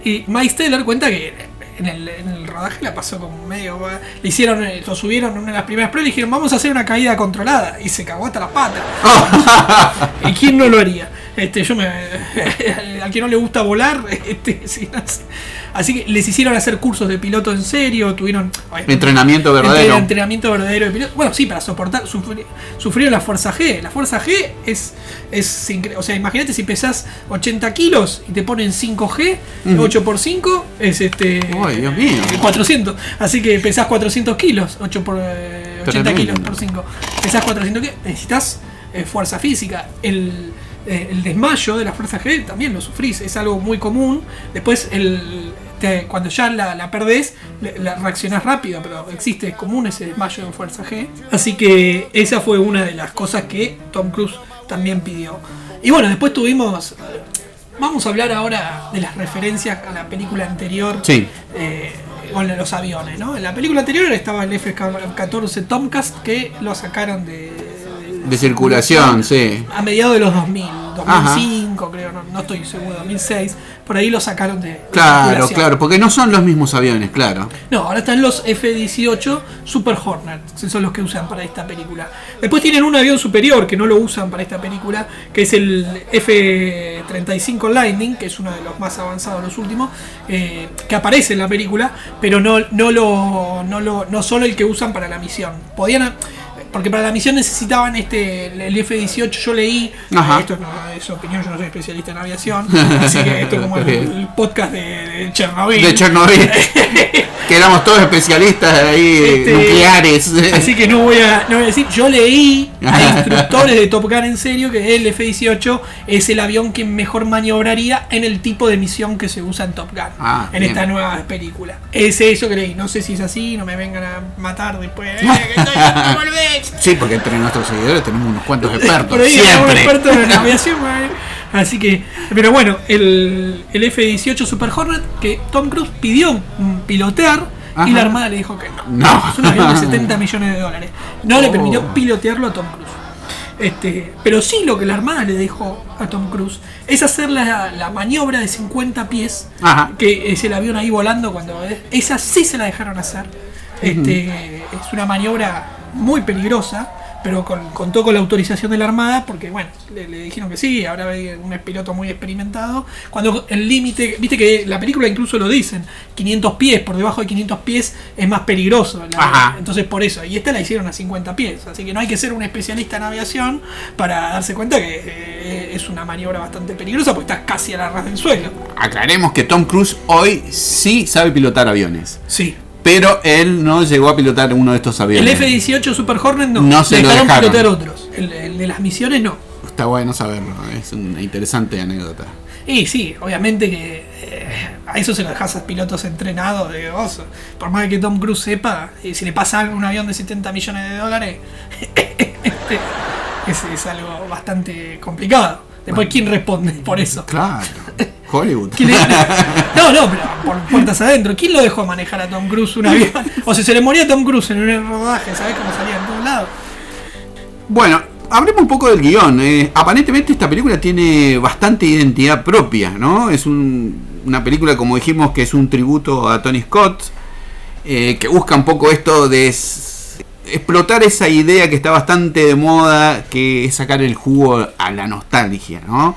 Y, y Mike Steller cuenta que en el, en el rodaje la pasó como medio. Le hicieron, eh, lo subieron en una de las primeras pruebas y le dijeron, vamos a hacer una caída controlada. Y se cagó hasta las patas. (laughs) ¿Y quién no lo haría? Este, yo me. al que no le gusta volar, este, sí, no. Así que les hicieron hacer cursos de piloto en serio, tuvieron. Entrenamiento verdadero. Entre- entrenamiento verdadero de piloto. Bueno, sí, para soportar. sufri- sufrieron la fuerza G. La fuerza G es. es o sea, imagínate si pesás 80 kilos y te ponen 5G, 8 por 5 es este. Ay, Dios mío. eh, 400. Así que pesás 400 kilos, 8 por. eh, 80 Tremendo. kilos por 5. Pesás 400 kilos, necesitas eh, fuerza física. El, eh, el desmayo de la fuerza G también lo sufrís, es algo muy común. Después, el, te- cuando ya la, la perdés, la reaccionás rápido, pero existe, es común ese desmayo en fuerza G. Así que esa fue una de las cosas que Tom Cruise también pidió. Y bueno, después tuvimos. Vamos a hablar ahora de las referencias a la película anterior Sí. eh, con los aviones, ¿no? En la película anterior estaba el F-14 Tomcast que lo sacaron de, De circulación, sí. a mediados de los 2000, 2005 creo, no, no estoy seguro, 2006, por ahí lo sacaron de, Claro, claro, porque no son los mismos aviones, claro. No, ahora están los F-18 Super Hornet, que son los que usan para esta película. Después tienen un avión superior que no lo usan para esta película, que es el F-35 Lightning, que es uno de los más avanzados, los últimos, eh, que aparece en la película, pero no, no, lo, no, lo, no solo el que usan para la misión. Podían... Porque para la misión necesitaban este el F-18, yo leí, Ajá. esto no es opinión, yo no soy especialista en aviación, (laughs) así que esto es como el, el podcast de, de Chernobyl. De Chernobyl. (laughs) que éramos todos especialistas ahí, Este, nucleares. Así que no voy a, no voy a decir, yo leí (laughs) a instructores de Top Gun en serio que el F-18 es el avión que mejor maniobraría en el tipo de misión que se usa en Top Gun, Ah, en bien. esta nueva película. Es eso que leí, no sé si es así, no me vengan a matar después. eh, que estoy- no volvés. (laughs) Sí, porque entre nuestros seguidores tenemos unos cuantos expertos. Un siempre. experto en (laughs) aviación. eh. Así que, pero bueno, el, el F-18 Super Hornet que Tom Cruise pidió pilotear Ajá. y la Armada le dijo que no. No. Es un avión de (laughs) 70 millones de dólares. No le Oh. permitió pilotearlo a Tom Cruise. Este, pero sí lo que la Armada le dijo a Tom Cruise es hacer la, la maniobra de 50 pies, Ajá. que es el avión ahí volando cuando esa sí se la dejaron hacer. Este, Es una maniobra muy peligrosa, pero con, contó con la autorización de la Armada porque, bueno, le, le dijeron que sí, ahora hay un piloto muy experimentado. Cuando el límite, viste que la película incluso lo dicen, 500 pies, por debajo de 500 pies es más peligroso. la- entonces por eso, y esta la hicieron a 50 pies, así que no hay que ser un especialista en aviación para darse cuenta que eh, es una maniobra bastante peligrosa porque estás casi a la ras del suelo. Aclaremos que Tom Cruise hoy sí sabe pilotar aviones. Sí. Pero él no llegó a pilotar uno de estos El aviones. F-18 Super Hornet no, No se lo dejaron dejaron. pilotear otros. El, el de las misiones no. Está bueno saberlo, es una interesante anécdota. Y sí, obviamente que eh, a eso se lo dejas a pilotos entrenados de vos. Por más que Tom Cruise sepa, eh, si le pasa un avión de 70 millones de dólares, (laughs) este, es, es algo bastante complicado. Después, ¿quién responde por eso? Claro, Hollywood. ¿Quién le- (laughs) No, no, pero por puertas adentro. ¿Quién lo dejó manejar a Tom Cruise un avión? O si se le moría a Tom Cruise en un rodaje, ¿sabes cómo salía en todos lados? Bueno, hablemos un poco del guion. eh, aparentemente esta película tiene bastante identidad propia, ¿no? Es un- una película, como dijimos, que es un tributo a Tony Scott, eh, que busca un poco esto de explotar esa idea que está bastante de moda, que es sacar el jugo a la nostalgia, ¿no?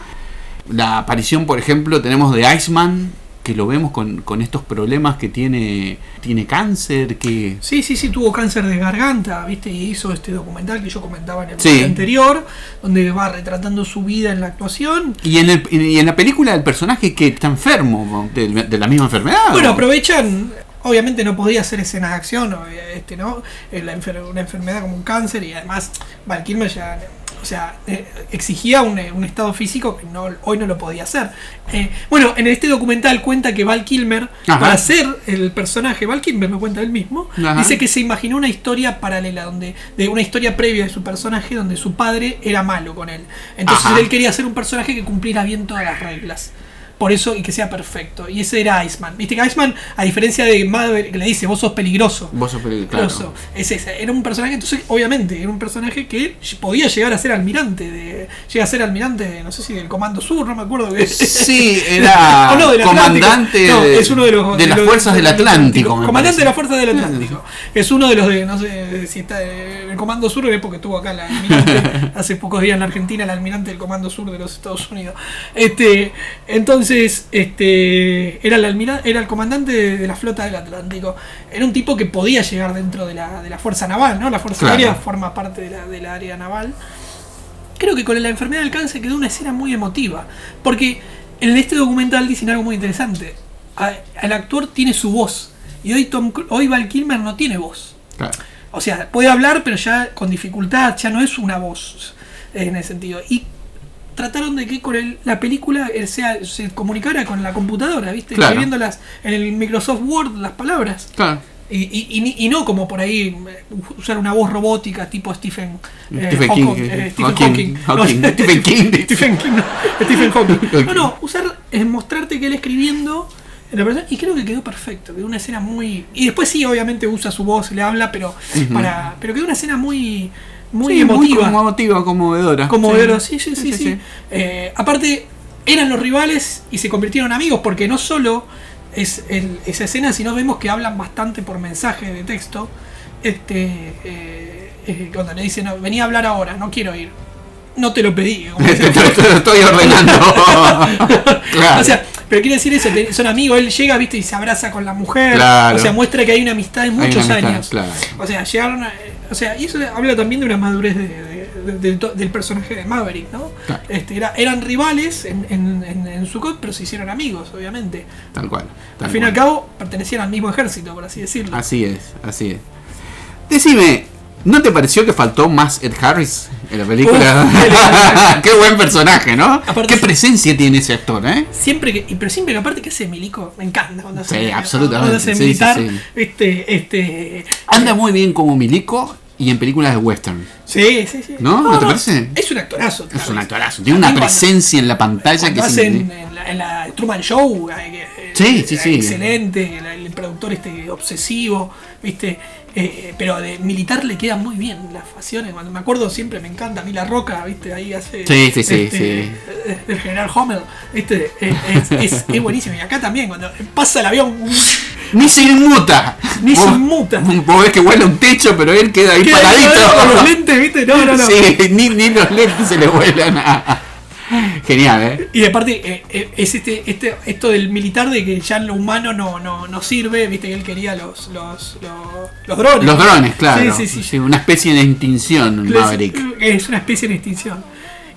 La aparición, por ejemplo, tenemos de Iceman, que lo vemos con, con estos problemas que tiene, tiene cáncer, que... Sí, sí, sí, tuvo cáncer de garganta, ¿viste? Y hizo este documental que yo comentaba en el Sí. anterior, donde va retratando su vida en la actuación. Y en, el- y en la película el personaje que está enfermo de, de la misma enfermedad. Bueno, aprovechan, obviamente no podía hacer escenas de acción, este, ¿no? Eh, la enfer- una enfermedad como un cáncer y además Val Kilmer ya, o sea, eh, exigía un, un estado físico que no, hoy no lo podía hacer. Eh, bueno, en este documental cuenta que Val Kilmer, Ajá. para ser el personaje, Val Kilmer lo cuenta él mismo, Ajá. dice que se imaginó una historia paralela, donde de una historia previa de su personaje donde su padre era malo con él. Entonces Ajá. él quería ser un personaje que cumpliera bien todas las reglas. Por eso y que sea perfecto. Y ese era Iceman. Viste que Iceman, a diferencia de Maverick, que le dice, vos sos peligroso. Vos sos claro. Peligroso. Es ese. Era un personaje, entonces, obviamente, era un personaje que podía llegar a ser almirante. De, llega a ser almirante, no sé si del Comando Sur, no me acuerdo. Que, Sí, (laughs) era no, del comandante No, de, es uno de los de las los- fuerzas del Atlántico. Comandante de las fuerzas del Atlántico. Es uno de los de, no sé si está el Comando Sur, es porque estuvo acá el almirante (laughs) hace pocos días en la Argentina, el almirante del Comando Sur de los Estados Unidos. Este, entonces, este, era el almira- era el comandante de, de la flota del Atlántico. Era un tipo que podía llegar dentro de la, de la fuerza naval, ¿no? La fuerza Claro. aérea forma parte de la, del área naval. Creo que con la enfermedad del cáncer quedó una escena muy emotiva. Porque en este documental dicen algo muy interesante. El actor tiene su voz. Y hoy, Tom, hoy Val Kilmer no tiene voz. Claro. O sea, puede hablar, pero ya con dificultad, ya no es una voz en ese sentido. Y trataron de que con el- la película él sea, se comunicara con la computadora, ¿viste? Claro. Escribiéndolas en el Microsoft Word, las palabras. Claro. Y, y- y no como por ahí eh, usar una voz robótica tipo Stephen, eh, Stephen Hawking, King, eh, Stephen Hawking, Hawking. No, (laughs) Stephen King. Stephen King, no, Stephen Hawking. (laughs) No, no, usar, es mostrarte que él escribiendo y creo que quedó perfecto, quedó una escena muy... Y después sí, obviamente usa su voz, le habla, pero para pero quedó una escena muy, muy Sí, emotiva. Muy emotiva, conmovedora. Como Sí. Sí, sí, sí, sí. Eh, aparte, eran los rivales y se convirtieron en amigos, porque no solo es el- esa escena, sino vemos que hablan bastante por mensaje de texto. Este, eh, eh, cuando le dicen, "No, vení a hablar ahora, no quiero ir. No te lo pedí. como (laughs) Te, lo estoy ordenando. (laughs) claro. O sea, pero quiere decir eso, son amigos, él llega, viste, y se abraza con la mujer. Claro. O sea, muestra que hay una amistad de muchos amistad, años. claro. O sea, llegaron a- o sea, y eso habla también de una madurez de- de- de- del personaje de Maverick, ¿no? Claro. Este, era- eran rivales en, en, en, en su cod, pero se hicieron amigos, obviamente. Tal cual. tal al fin y al cabo, pertenecían al mismo ejército, por así decirlo. Así es, así es. Decime, ¿no te pareció que faltó más Ed Harris en la película? (laughs) Qué buen personaje, ¿no? Aparte- Qué presencia tiene ese actor, ¿eh? Siempre que, pero siempre que aparte que hace milico, me encanta cuando hace Sí, absolutamente, Cuando hace sí, militar, sí, este, este. Anda muy bien como milico y en películas de western. Sí, sí, sí. ¿No? ¿No te parece? Es un actorazo. Es un actorazo. Tiene una cuando- presencia en la pantalla que hacen increíble. en la, en la Truman Show, eh, que- Sí, eh, sí, sí. excelente, el, el productor este obsesivo, viste, Eh, pero de militar le quedan muy bien las facciones. Cuando me acuerdo siempre me encanta a mí la roca, viste, ahí hace Sí, sí, sí, este, sí. eh, el general Hommel, viste, eh, es, es- es buenísimo. Y acá también, cuando pasa el avión, Ni se inmuta. Ni se inmuta. Vos ves que vuela un techo, pero él queda ahí queda ahí paradito. con los lentes, viste, no, no, no. Sí, ni, ni los lentes se le vuelan. (laughs) Genial, ¿eh? Y aparte, eh, eh, es este, este, esto del militar de que ya lo humano no, no, no sirve, viste que él quería los, los, los, los drones. Los drones, claro. Sí, sí, sí. una especie de extinción, Maverick. Es una especie de extinción.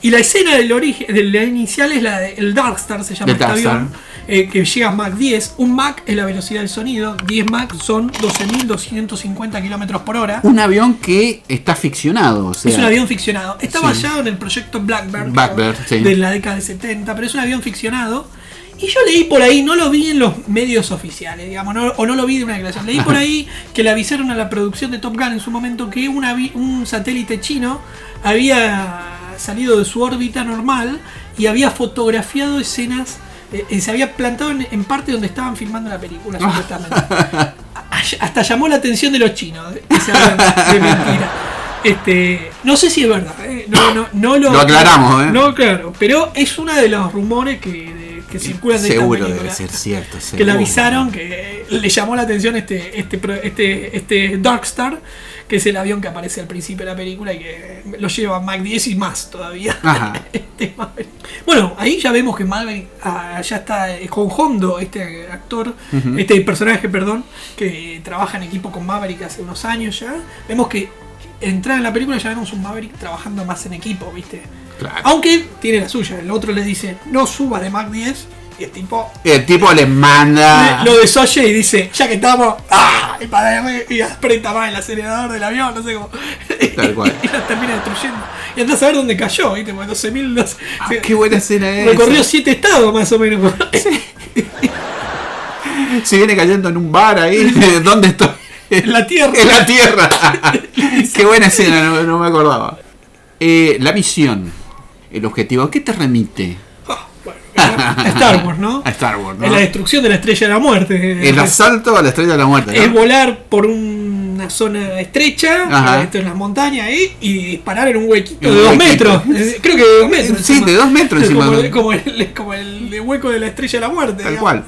Y la escena del origen, de la inicial es la del Darkstar, se llama este avión, eh, que llega a Mach 10. Un Mach es la velocidad del sonido, 10 Mach son 12.250 kilómetros por hora. Un avión que está ficcionado. O sea, Es un avión ficcionado. Está Sí. basado en el proyecto Blackbird, Blackbird, sí. de la década de 70, pero es un avión ficcionado. Y yo leí por ahí, no lo vi en los medios oficiales, digamos, no- o no lo vi de una declaración. Leí por (laughs) ahí que le avisaron a la producción de Top Gun en su momento que un, avi- un satélite chino había salido de su órbita normal y había fotografiado escenas, eh, eh, se había plantado en, en parte donde estaban filmando la película, supuestamente. (laughs) Hasta llamó la atención de los chinos, de mentira. Este, no sé si es verdad, ¿eh? no, no, no lo, Lo aclaramos, ¿eh? No, claro, pero es uno de los rumores que, de- que circulan de Seguro esta debe ser cierto. Que seguro. le avisaron que le llamó la atención este, este, este, este Darkstar, que es el avión que aparece al principio de la película y que lo lleva a Mach 10 y más todavía. Ajá. (laughs) Este bueno, ahí ya vemos que Maverick ah, ya está eh, con Hondo, este actor, este personaje, perdón, que trabaja en equipo con Maverick hace unos años ya. Vemos que entrar en la película ya vemos un Maverick trabajando más en equipo, ¿viste? Claro. Aunque tiene la suya, el otro le dice, no suba de Mach 10 y el tipo El tipo le manda. lo desoye y dice, ya que estamos, ¡ah! Y, para y aprieta más el acelerador del avión, no sé cómo. Tal (laughs) cual. y la termina destruyendo. Y andás a ver dónde cayó, ¿viste? Porque 12.000 los- Ah, qué buena escena es. Recorrió siete estados más o menos. Se viene cayendo en un bar ahí. (laughs) ¿Dónde estoy? En la Tierra. En la tierra. (laughs) Qué buena escena, no, no me acordaba. Eh, la misión, el objetivo, ¿a qué te remite? A Star Wars, ¿no? A (laughs) Star Wars, ¿no? Es la destrucción de la estrella de la muerte. El asalto a la estrella de la muerte. ¿no? es volar por una zona estrecha, Ajá. esto en las montañas ahí, y disparar en un huequito de dos huequito. metros. Creo que de dos metros. Sí, encima. de dos metros (laughs) encima. Como, el- como el, como el hueco de la estrella de la muerte. Tal digamos. cual.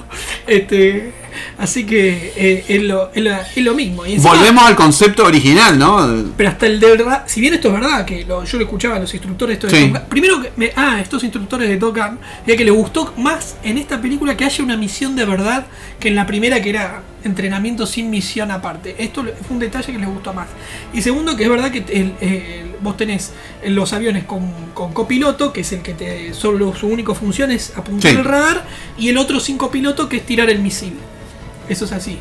Este, así que eh, es, lo, es, la- es lo mismo. Y encima- Volvemos al concepto original, ¿no? Pero hasta el de verdad, si bien esto es verdad, que lo- yo lo escuchaba a los instructores de Sí. Top Gun, primero que me- ah, estos instructores de Top Gun, ya que le gustó más en esta película que haya una misión de verdad que en la primera que era entrenamiento sin misión aparte. Esto fue un detalle que les gustó más. Y segundo, que es verdad que el- el- vos tenés los aviones con, con copiloto, que es el que te solo su única función es apuntar Sí. el radar, y el otro sin copiloto que es tirar el misil. Eso es así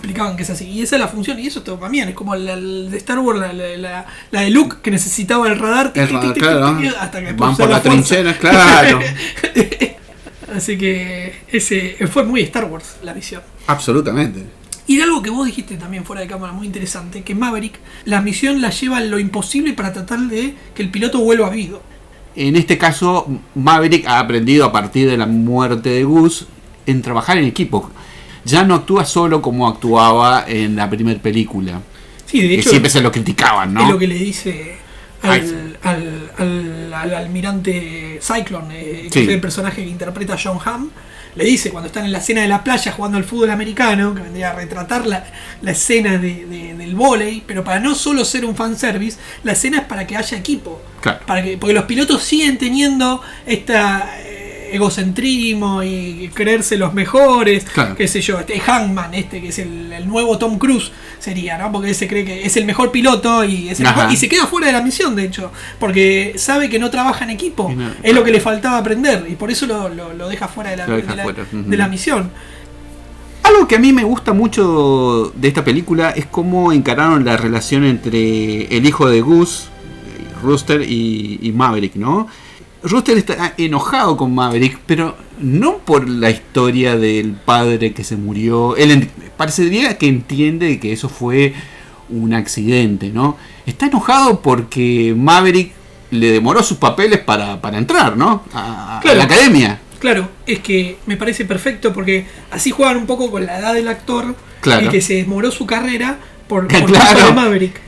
explicaban que es así. Y esa es la función, y eso es todo también. Es como la, de Star Wars, la, la- de Luke, que necesitaba el radar. El radar, claro. Hasta que Van por la trinchera, claro. (laughs) Así que ese fue muy Star Wars la misión. Absolutamente. Y de algo que vos dijiste también fuera de cámara, muy interesante, que Maverick, la misión la lleva a lo imposible para tratar de que el piloto vuelva vivo. En este caso, Maverick ha aprendido a partir de la muerte de Gus en trabajar en equipo. Ya no actúa solo como actuaba en la primera película. Sí, de Que hecho, siempre se lo criticaban, es lo ¿no? que le dice al, al, al- al almirante Cyclone, eh, que Sí. es el personaje que interpreta John Hamm. Le dice cuando están en la escena de la playa jugando al fútbol americano, que vendría a retratar la, la escena de- de- del vóley, pero para no solo ser un fanservice, la escena es para que haya equipo. Claro. Para que, porque los pilotos siguen teniendo esta egocentrismo y creerse los mejores, Claro. qué sé yo, este Hangman, este que es el, el nuevo Tom Cruise, sería, ¿no? Porque él se cree que es el mejor piloto y, es el mejor- y se queda fuera de la misión, de hecho, porque sabe que no trabaja en equipo, no- es lo que le faltaba aprender y por eso lo, lo- lo deja fuera de la, de la- fuera, ujú. de la misión. Algo que a mí me gusta mucho de esta película es cómo encararon la relación entre el hijo de Gus, eh, Rooster y, y Maverick, ¿no? Rooster está enojado con Maverick, pero no por la historia del padre que se murió. Él parecería que entiende que eso fue un accidente, ¿no? Está enojado porque Maverick le demoró sus papeles para, para entrar, ¿no? A, la academia. Claro, es que me parece perfecto porque así juegan un poco con la edad del actor Claro. y que se demoró su carrera por, (laughs) por Claro. de Maverick.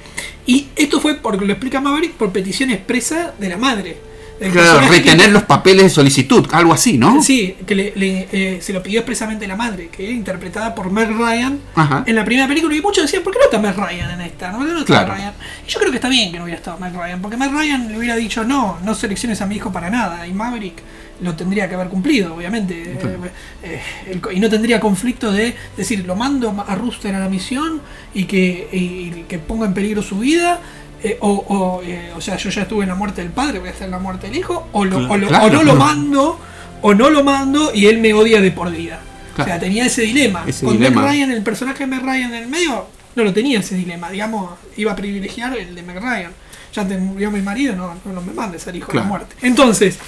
Y esto fue, porque lo explica Maverick, por petición expresa de la madre. Claro, que- retener los papeles de solicitud, algo así, ¿no? Sí, que le- le, eh, se lo pidió expresamente la madre, que era interpretada por Meg Ryan Ajá. en la primera película. Y muchos decían, ¿por qué no está Meg Ryan en esta? ¿Por qué no está Claro. Ryan? Y yo creo que está bien que no hubiera estado Meg Ryan, porque Meg Ryan le hubiera dicho, no, no selecciones a mi hijo para nada. Y Maverick lo tendría que haber cumplido, obviamente. Eh, eh, el y no tendría conflicto de decir, lo mando a Rooster a la misión y que, y que ponga en peligro su vida. Eh, o, o, eh, o sea, yo ya estuve en la muerte del padre, voy a en la muerte del hijo, o, lo- o lo- Claro. o no lo mando, o no lo mando y él me odia de por vida. O sea, tenía ese dilema. Ese Con dilema. Ryan, el personaje de Meg Ryan en el medio, no lo tenía ese dilema. Digamos, iba a privilegiar el de Meg Ryan. Ya te murió mi marido, no, no, me mandes al hijo de la muerte. Entonces,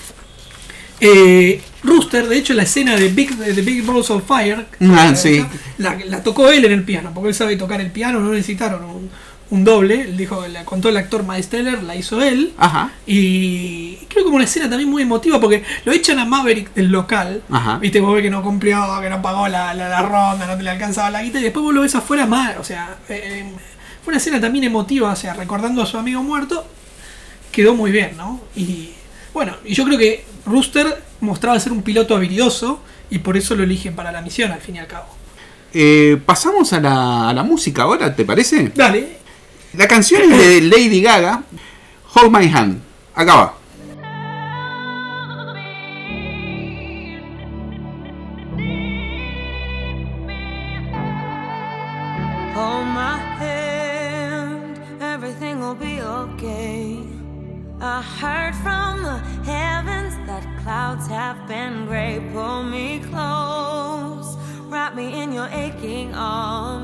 eh, Rooster, de hecho, la escena de Big, de Big Balls of Fire, Ah, la, sí. la, la tocó él en el piano, porque él sabe tocar el piano, no necesitaron un, un doble. Dijo, la contó el actor Miles Teller, la hizo él. Ajá. Y creo que como una escena también muy emotiva porque lo echan a Maverick del local. Ajá. Viste, vos ves que no cumplió, que no pagó la, la, la ronda, no te le alcanzaba la guita. Y después vos lo ves afuera mal. O sea, eh, fue una escena también emotiva, o sea, recordando a su amigo muerto. Quedó muy bien, ¿no? Y bueno, y yo creo que Rooster mostraba ser un piloto habilidoso y por eso lo eligen para la misión, al fin y al cabo. Eh, pasamos a la, a la música ahora, ¿te parece? Dale, La canción es de Lady Gaga, Hold My Hand. Acá va. Hold my hand, everything will be okay. I heard from the heavens that clouds have been gray. Pull me close, wrap me in your aching arms.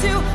to,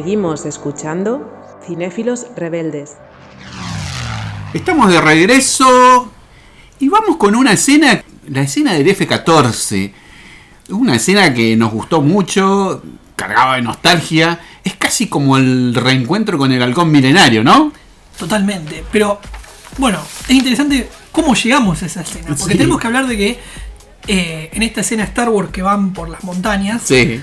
Seguimos escuchando Cinéfilos Rebeldes. Estamos de regreso y vamos con una escena, la escena del F-14. Una escena que nos gustó mucho, cargaba de nostalgia. Es casi como el reencuentro con el halcón milenario, ¿no? Totalmente. Pero, bueno, es interesante cómo llegamos a esa escena. Porque Sí. tenemos que hablar de que eh, en esta escena Star Wars que van por las montañas, Sí.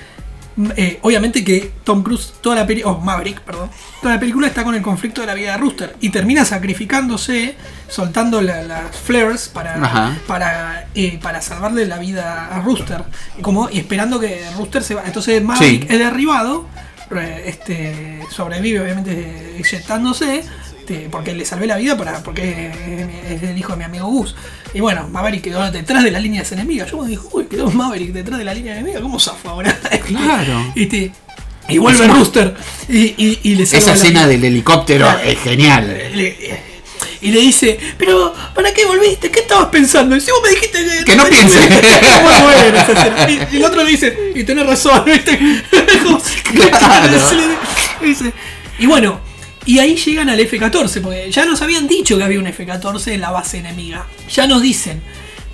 M- eh, obviamente que Tom Cruise, toda la película, oh, Maverick, perdón, toda la película está con el conflicto de la vida de Rooster y termina sacrificándose, soltando la- las flares para, Ajá. para, eh, para salvarle la vida a Rooster. Y, como, y esperando que Rooster se va. Entonces Maverick Sí. es derribado, este, sobrevive obviamente inyectándose. Este, porque le salvé la vida para porque es, el hijo de mi amigo Gus. Y bueno, Maverick quedó detrás de las líneas enemigas. Yo me dije, uy, quedó Maverick detrás de la línea enemiga. ¿Cómo zafó ahora? (laughs) Claro. Este, y vuelve Rooster y, y, y le Esa escena del helicóptero es genial. Y le dice, pero ¿para qué volviste? ¿Qué estabas pensando? Y si vos me dijiste que, Que no piense. (laughs) Y, y el otro le dice, y tenés razón, ¿viste? (laughs) Como- Claro. Dice, Y bueno, y ahí llegan al F-14, porque ya nos habían dicho que había un F-14 en la base enemiga. Ya nos dicen.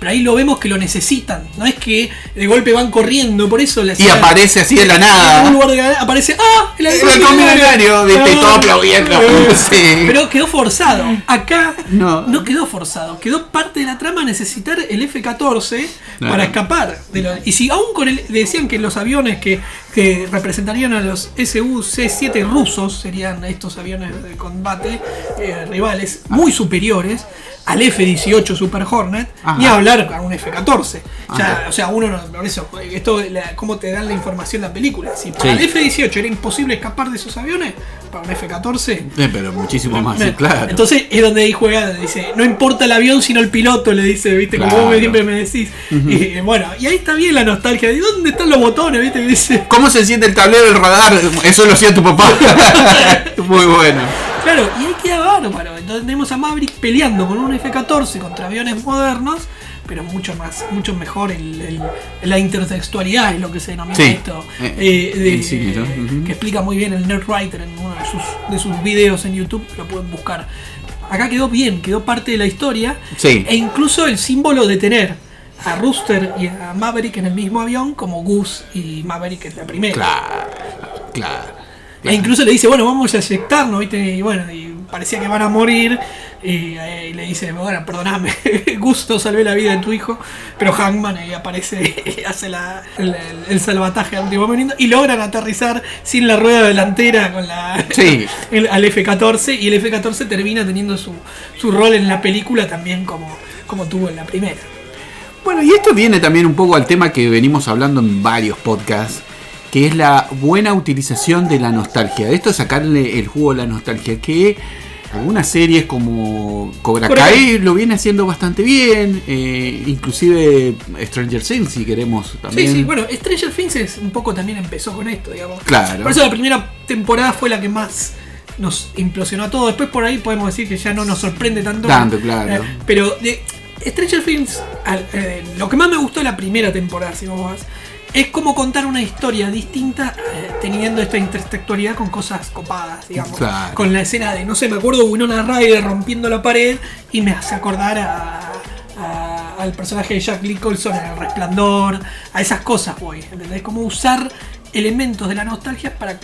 Pero ahí lo vemos que lo necesitan. No es que de golpe van corriendo, por eso la Y aparece así de la en un nada. lugar de la- aparece, ¡ah! El El halcón milenario, viste, y todo aplaudiendo. (laughs) Eh, Sí. Pero quedó forzado. Acá No. no. quedó forzado. Quedó parte de la trama necesitar el F-14 Claro. para escapar. De lo- y si aún con el, decían que los aviones que, que representarían a los SU-C-7 rusos, serían estos aviones de combate eh, rivales, muy superiores al F-18 Super Hornet, Ajá. ni hablar a un F-14. Ya, Ajá. o sea, uno no, por eso, esto, la- cómo te dan la información la película. Si para Sí. el F-18 era imposible escapar de esos aviones, para un F-14 Eh, pero muchísimo más, sí, claro. entonces es donde ahí juega, dice, no importa el avión sino el piloto, le dice, viste, como vos siempre me decís. Y bueno, y ahí está bien la nostalgia, ¿de dónde están los botones? ¿Viste? Dice, ¿Cómo se siente el tablero del radar? Eso lo hacía tu papá. (laughs) Muy bueno. claro, y ahí queda bárbaro. Entonces tenemos a Maverick peleando con un F-14 contra aviones modernos, pero mucho más, mucho mejor el- el- la intertextualidad es lo que se denomina Sí. esto. Eh, eh, de-. Ujú. Que explica muy bien el Nerdwriter en uno de sus, de sus videos en YouTube, lo pueden buscar. acá quedó bien, quedó parte de la historia. Sí. E incluso el símbolo de tener a Rooster y a Maverick en el mismo avión, como Goose y Maverick en la primera. Claro, claro. E incluso le dice, bueno, vamos a eyectarnos, ¿viste? Y bueno, y parecía que van a morir. Y, eh, y le dice, bueno, perdoname, (laughs) gusto salvé la vida de tu hijo. Pero Hangman ahí aparece y (laughs) hace la- el, el- el salvataje al último momento. Y logran aterrizar sin la rueda delantera con la Sí. (laughs) el- al F-14. Y el F-14 termina teniendo su, su rol en la película también como, como tuvo en la primera. Bueno, y esto viene también un poco al tema que venimos hablando en varios podcasts, que es la buena utilización de la nostalgia. Esto es sacarle el jugo a la nostalgia, que algunas series como Cobra Kai lo viene haciendo bastante bien, eh, inclusive Stranger Things si queremos también. Sí, sí, bueno, Stranger Things es- un poco también empezó con esto, digamos. Claro. Por eso la primera temporada fue la que más nos implosionó a todos. Después por ahí podemos decir que ya no nos sorprende tanto. Tanto, claro. Eh, pero de Stranger Things, al- eh, lo que más me gustó de la primera temporada, si vos vas, es como contar una historia distinta eh, teniendo esta intertextualidad con cosas copadas, digamos. Claro. Con la escena de, no sé, me acuerdo Winona Ryder rompiendo la pared y me hace acordar a, a- al personaje de Jack Nicholson en El Resplandor, a esas cosas voy, ¿entendés? Como usar elementos de la nostalgia para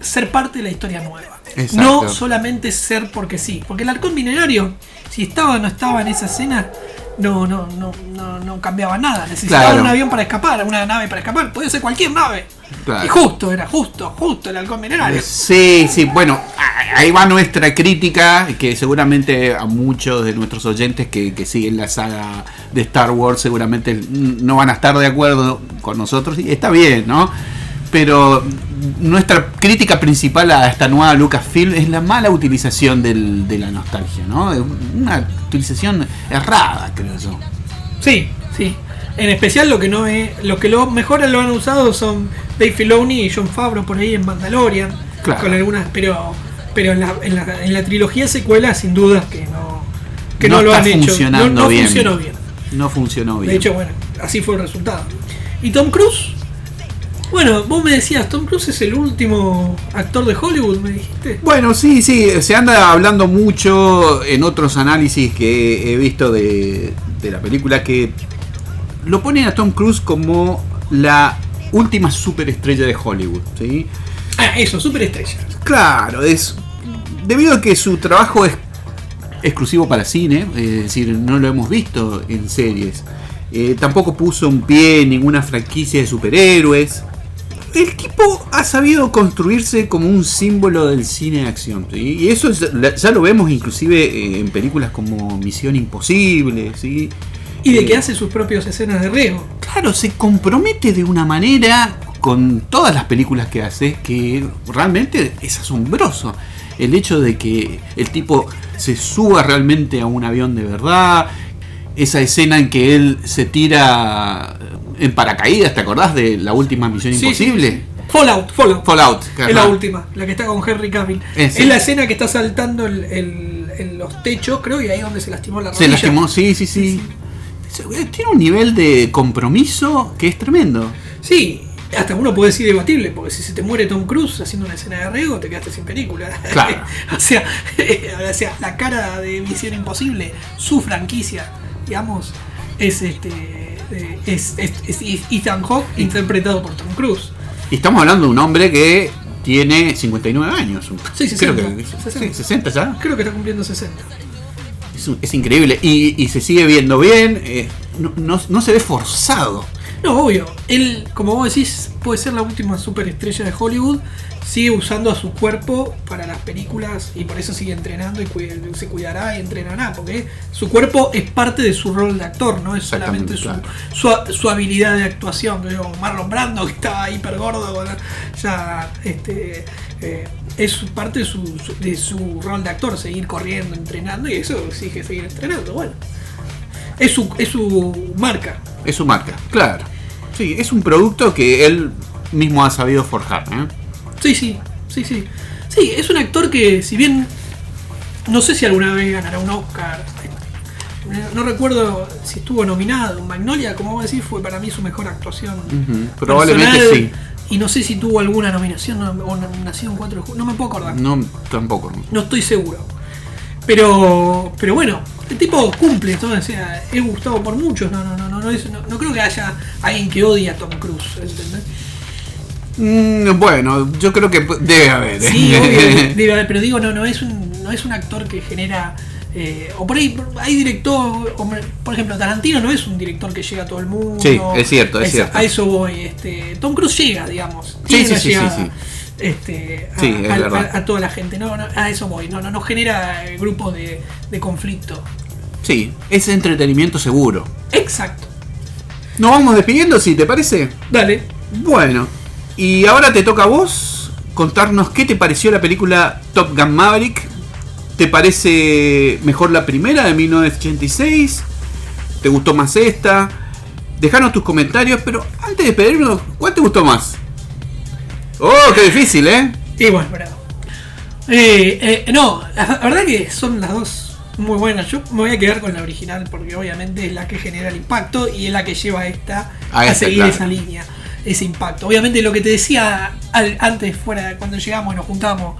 ser parte de la historia nueva. Exacto. No solamente ser porque sí. Porque el halcón milenario, si estaba o no estaba en esa escena, no, no, no, no, no cambiaba nada. Necesitaba Claro. un avión para escapar, una nave para escapar. Podía ser cualquier nave. Claro. Y justo, era justo, justo el halcón milenario. Sí, sí, bueno, ahí va nuestra crítica, que seguramente a muchos de nuestros oyentes que, que siguen la saga de Star Wars seguramente no van a estar de acuerdo con nosotros, y está bien, ¿no? Pero nuestra crítica principal a esta nueva Lucasfilm es la mala utilización del- de la nostalgia, ¿no? Una utilización errada, creo yo. Sí, sí. En especial lo que no es, lo que lo mejor lo han usado son Dave Filoni y John Favreau por ahí en Mandalorian. Claro. Con algunas, pero pero en la, en la, en la trilogía secuela sin dudas que no que no, No lo han hecho. no, no bien. funcionó bien. No funcionó bien. De hecho, bueno, así fue el resultado. ¿Y Tom Cruise? Bueno, vos me decías, Tom Cruise es el último actor de Hollywood, me dijiste. Bueno, sí, sí, se anda hablando mucho en otros análisis que he visto de, de la película que lo ponen a Tom Cruise como la última superestrella de Hollywood, ¿sí? Ah, eso, superestrella. Claro, es debido a que su trabajo es exclusivo para cine, es decir, no lo hemos visto en series. Eh, tampoco puso un pie en ninguna franquicia de superhéroes. El tipo ha sabido construirse como un símbolo del cine de acción. ¿sí? Y eso es- ya lo vemos inclusive eh, en películas como Misión Imposible. ¿sí? Y de Eh, que hace sus propias escenas de riesgo. Claro, se compromete de una manera con todas las películas que hace que realmente es asombroso. El hecho de que el tipo se suba realmente a un avión de verdad, esa escena en que él se tira en paracaídas, ¿te acordás de la última misión Sí, imposible? sí, sí. Fallout, Fallout. Fallout. Es la última, la que está con Henry Cavill. Ese. Es la escena que está saltando el- el- en los techos, creo, y ahí donde se lastimó la rodilla. Se lastimó, sí, sí, sí. Tiene un nivel de compromiso que es tremendo. Sí, hasta uno puede decir debatible, porque si se te muere Tom Cruise haciendo una escena de riesgo, te quedaste sin película. Claro. (laughs) o, sea, (laughs) o sea, la cara de Misión Imposible, su franquicia, digamos, es este eh, es, es- es Ethan Hawke interpretado por Tom Cruise. Y estamos hablando de un hombre que tiene 59 años. Sí, Creo 60. que- 60. sí, 60 ya. Creo que está cumpliendo 60. Es, un- es increíble. Y, y se sigue viendo bien. eh, no, no- no se ve forzado. No, obvio. Él, como vos decís, puede ser la última superestrella de Hollywood. Sigue usando a su cuerpo para las películas y por eso sigue entrenando y se cuidará y entrenará. Porque su cuerpo es parte de su rol de actor, no es solamente su, su, su habilidad de actuación. Digo, Marlon Brando, que estaba hiper gordo, bueno, ya este, eh, es parte de su, su- de su rol de actor, seguir corriendo, entrenando y eso exige seguir entrenando. Bueno, es su, es su marca. Es su marca, claro. Sí, es un producto que él mismo ha sabido forjar. ¿eh? Sí, sí, sí, sí. Sí, es un actor que, si bien no sé si alguna vez ganará un Oscar, no recuerdo si estuvo nominado. Magnolia, como vos decís, fue para mí su mejor actuación. Probablemente sí. Y no sé si tuvo alguna nominación o nominación 4 de julio, no me puedo acordar. No, tampoco. No estoy seguro. Pero, pero bueno, el tipo cumple, todo, o sea, es gustado por muchos, no, no, no, no, no, es- no- no creo que haya alguien que odie a Tom Cruise, ¿entendés? Mm, bueno, yo creo que debe haber. ¿eh? Sí, obvio, debe (laughs) haber, pero digo, no, no es un, no es un actor que genera. eh, o por ahí hay director, por ejemplo, Tarantino no es un director que llega a todo el mundo. Sí, es cierto, es cierto. A eso voy. Este, Tom Cruise llega, digamos. Sí, sí, sí, llegada, sí, sí. Este, a, Sí, es a- verdad. a- a toda la gente. No, no, a eso voy. No, no, no genera grupos de, de conflicto. Sí, es entretenimiento seguro. Exacto. Nos vamos despidiendo, si te parece. Dale. Bueno, y ahora te toca a vos contarnos qué te pareció la película Top Gun Maverick. ¿Te parece mejor la primera de 1986? ¿Te gustó más esta? Dejanos tus comentarios, pero antes de despedirnos, ¿cuál te gustó más? Oh, qué difícil, ¿eh? Y bueno, pero. Eh, eh, no, la verdad que son las dos muy buenas. Yo me voy a quedar con la original porque obviamente es la que genera el impacto y es la que lleva a esta A a, seguir claro. esa línea, ese impacto. Obviamente lo que te decía al- antes, fuera cuando llegamos y nos juntamos.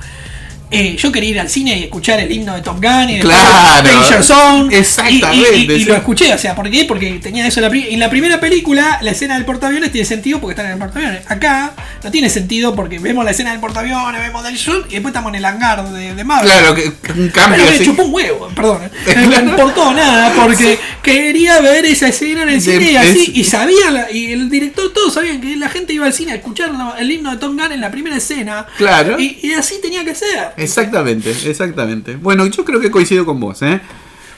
Eh, yo quería ir al cine y escuchar el himno de Tom Gunn y Claro. Danger Zone. Exactamente, Y, y- y- y sí. lo escuché, o sea, ¿por qué? Porque tenía eso en la, en la primera película, la escena del portaaviones tiene sentido porque están en el portaaviones. Acá no tiene sentido porque vemos la escena del portaaviones, vemos del Zone y después estamos en el hangar de, de Marvel. Claro, que un cambio Pero me chupó un huevo, perdón. (laughs) eh. No me importó nada porque quería ver esa escena en el De- cine y así. es- Y sabía, la- y el director, todos sabían que la gente iba al cine a escuchar el himno de Tom Gunn en la primera escena. Claro. Y así tenía que ser. Exactamente, exactamente. Bueno, yo creo que coincido con vos, ¿eh?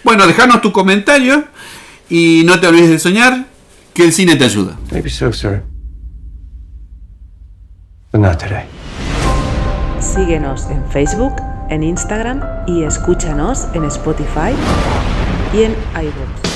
Bueno, dejanos tu comentario y no te olvides de soñar que el cine te ayuda. Maybe so, sir. But not today. Síguenos en Facebook, en Instagram y escúchanos en Spotify y en iVoox.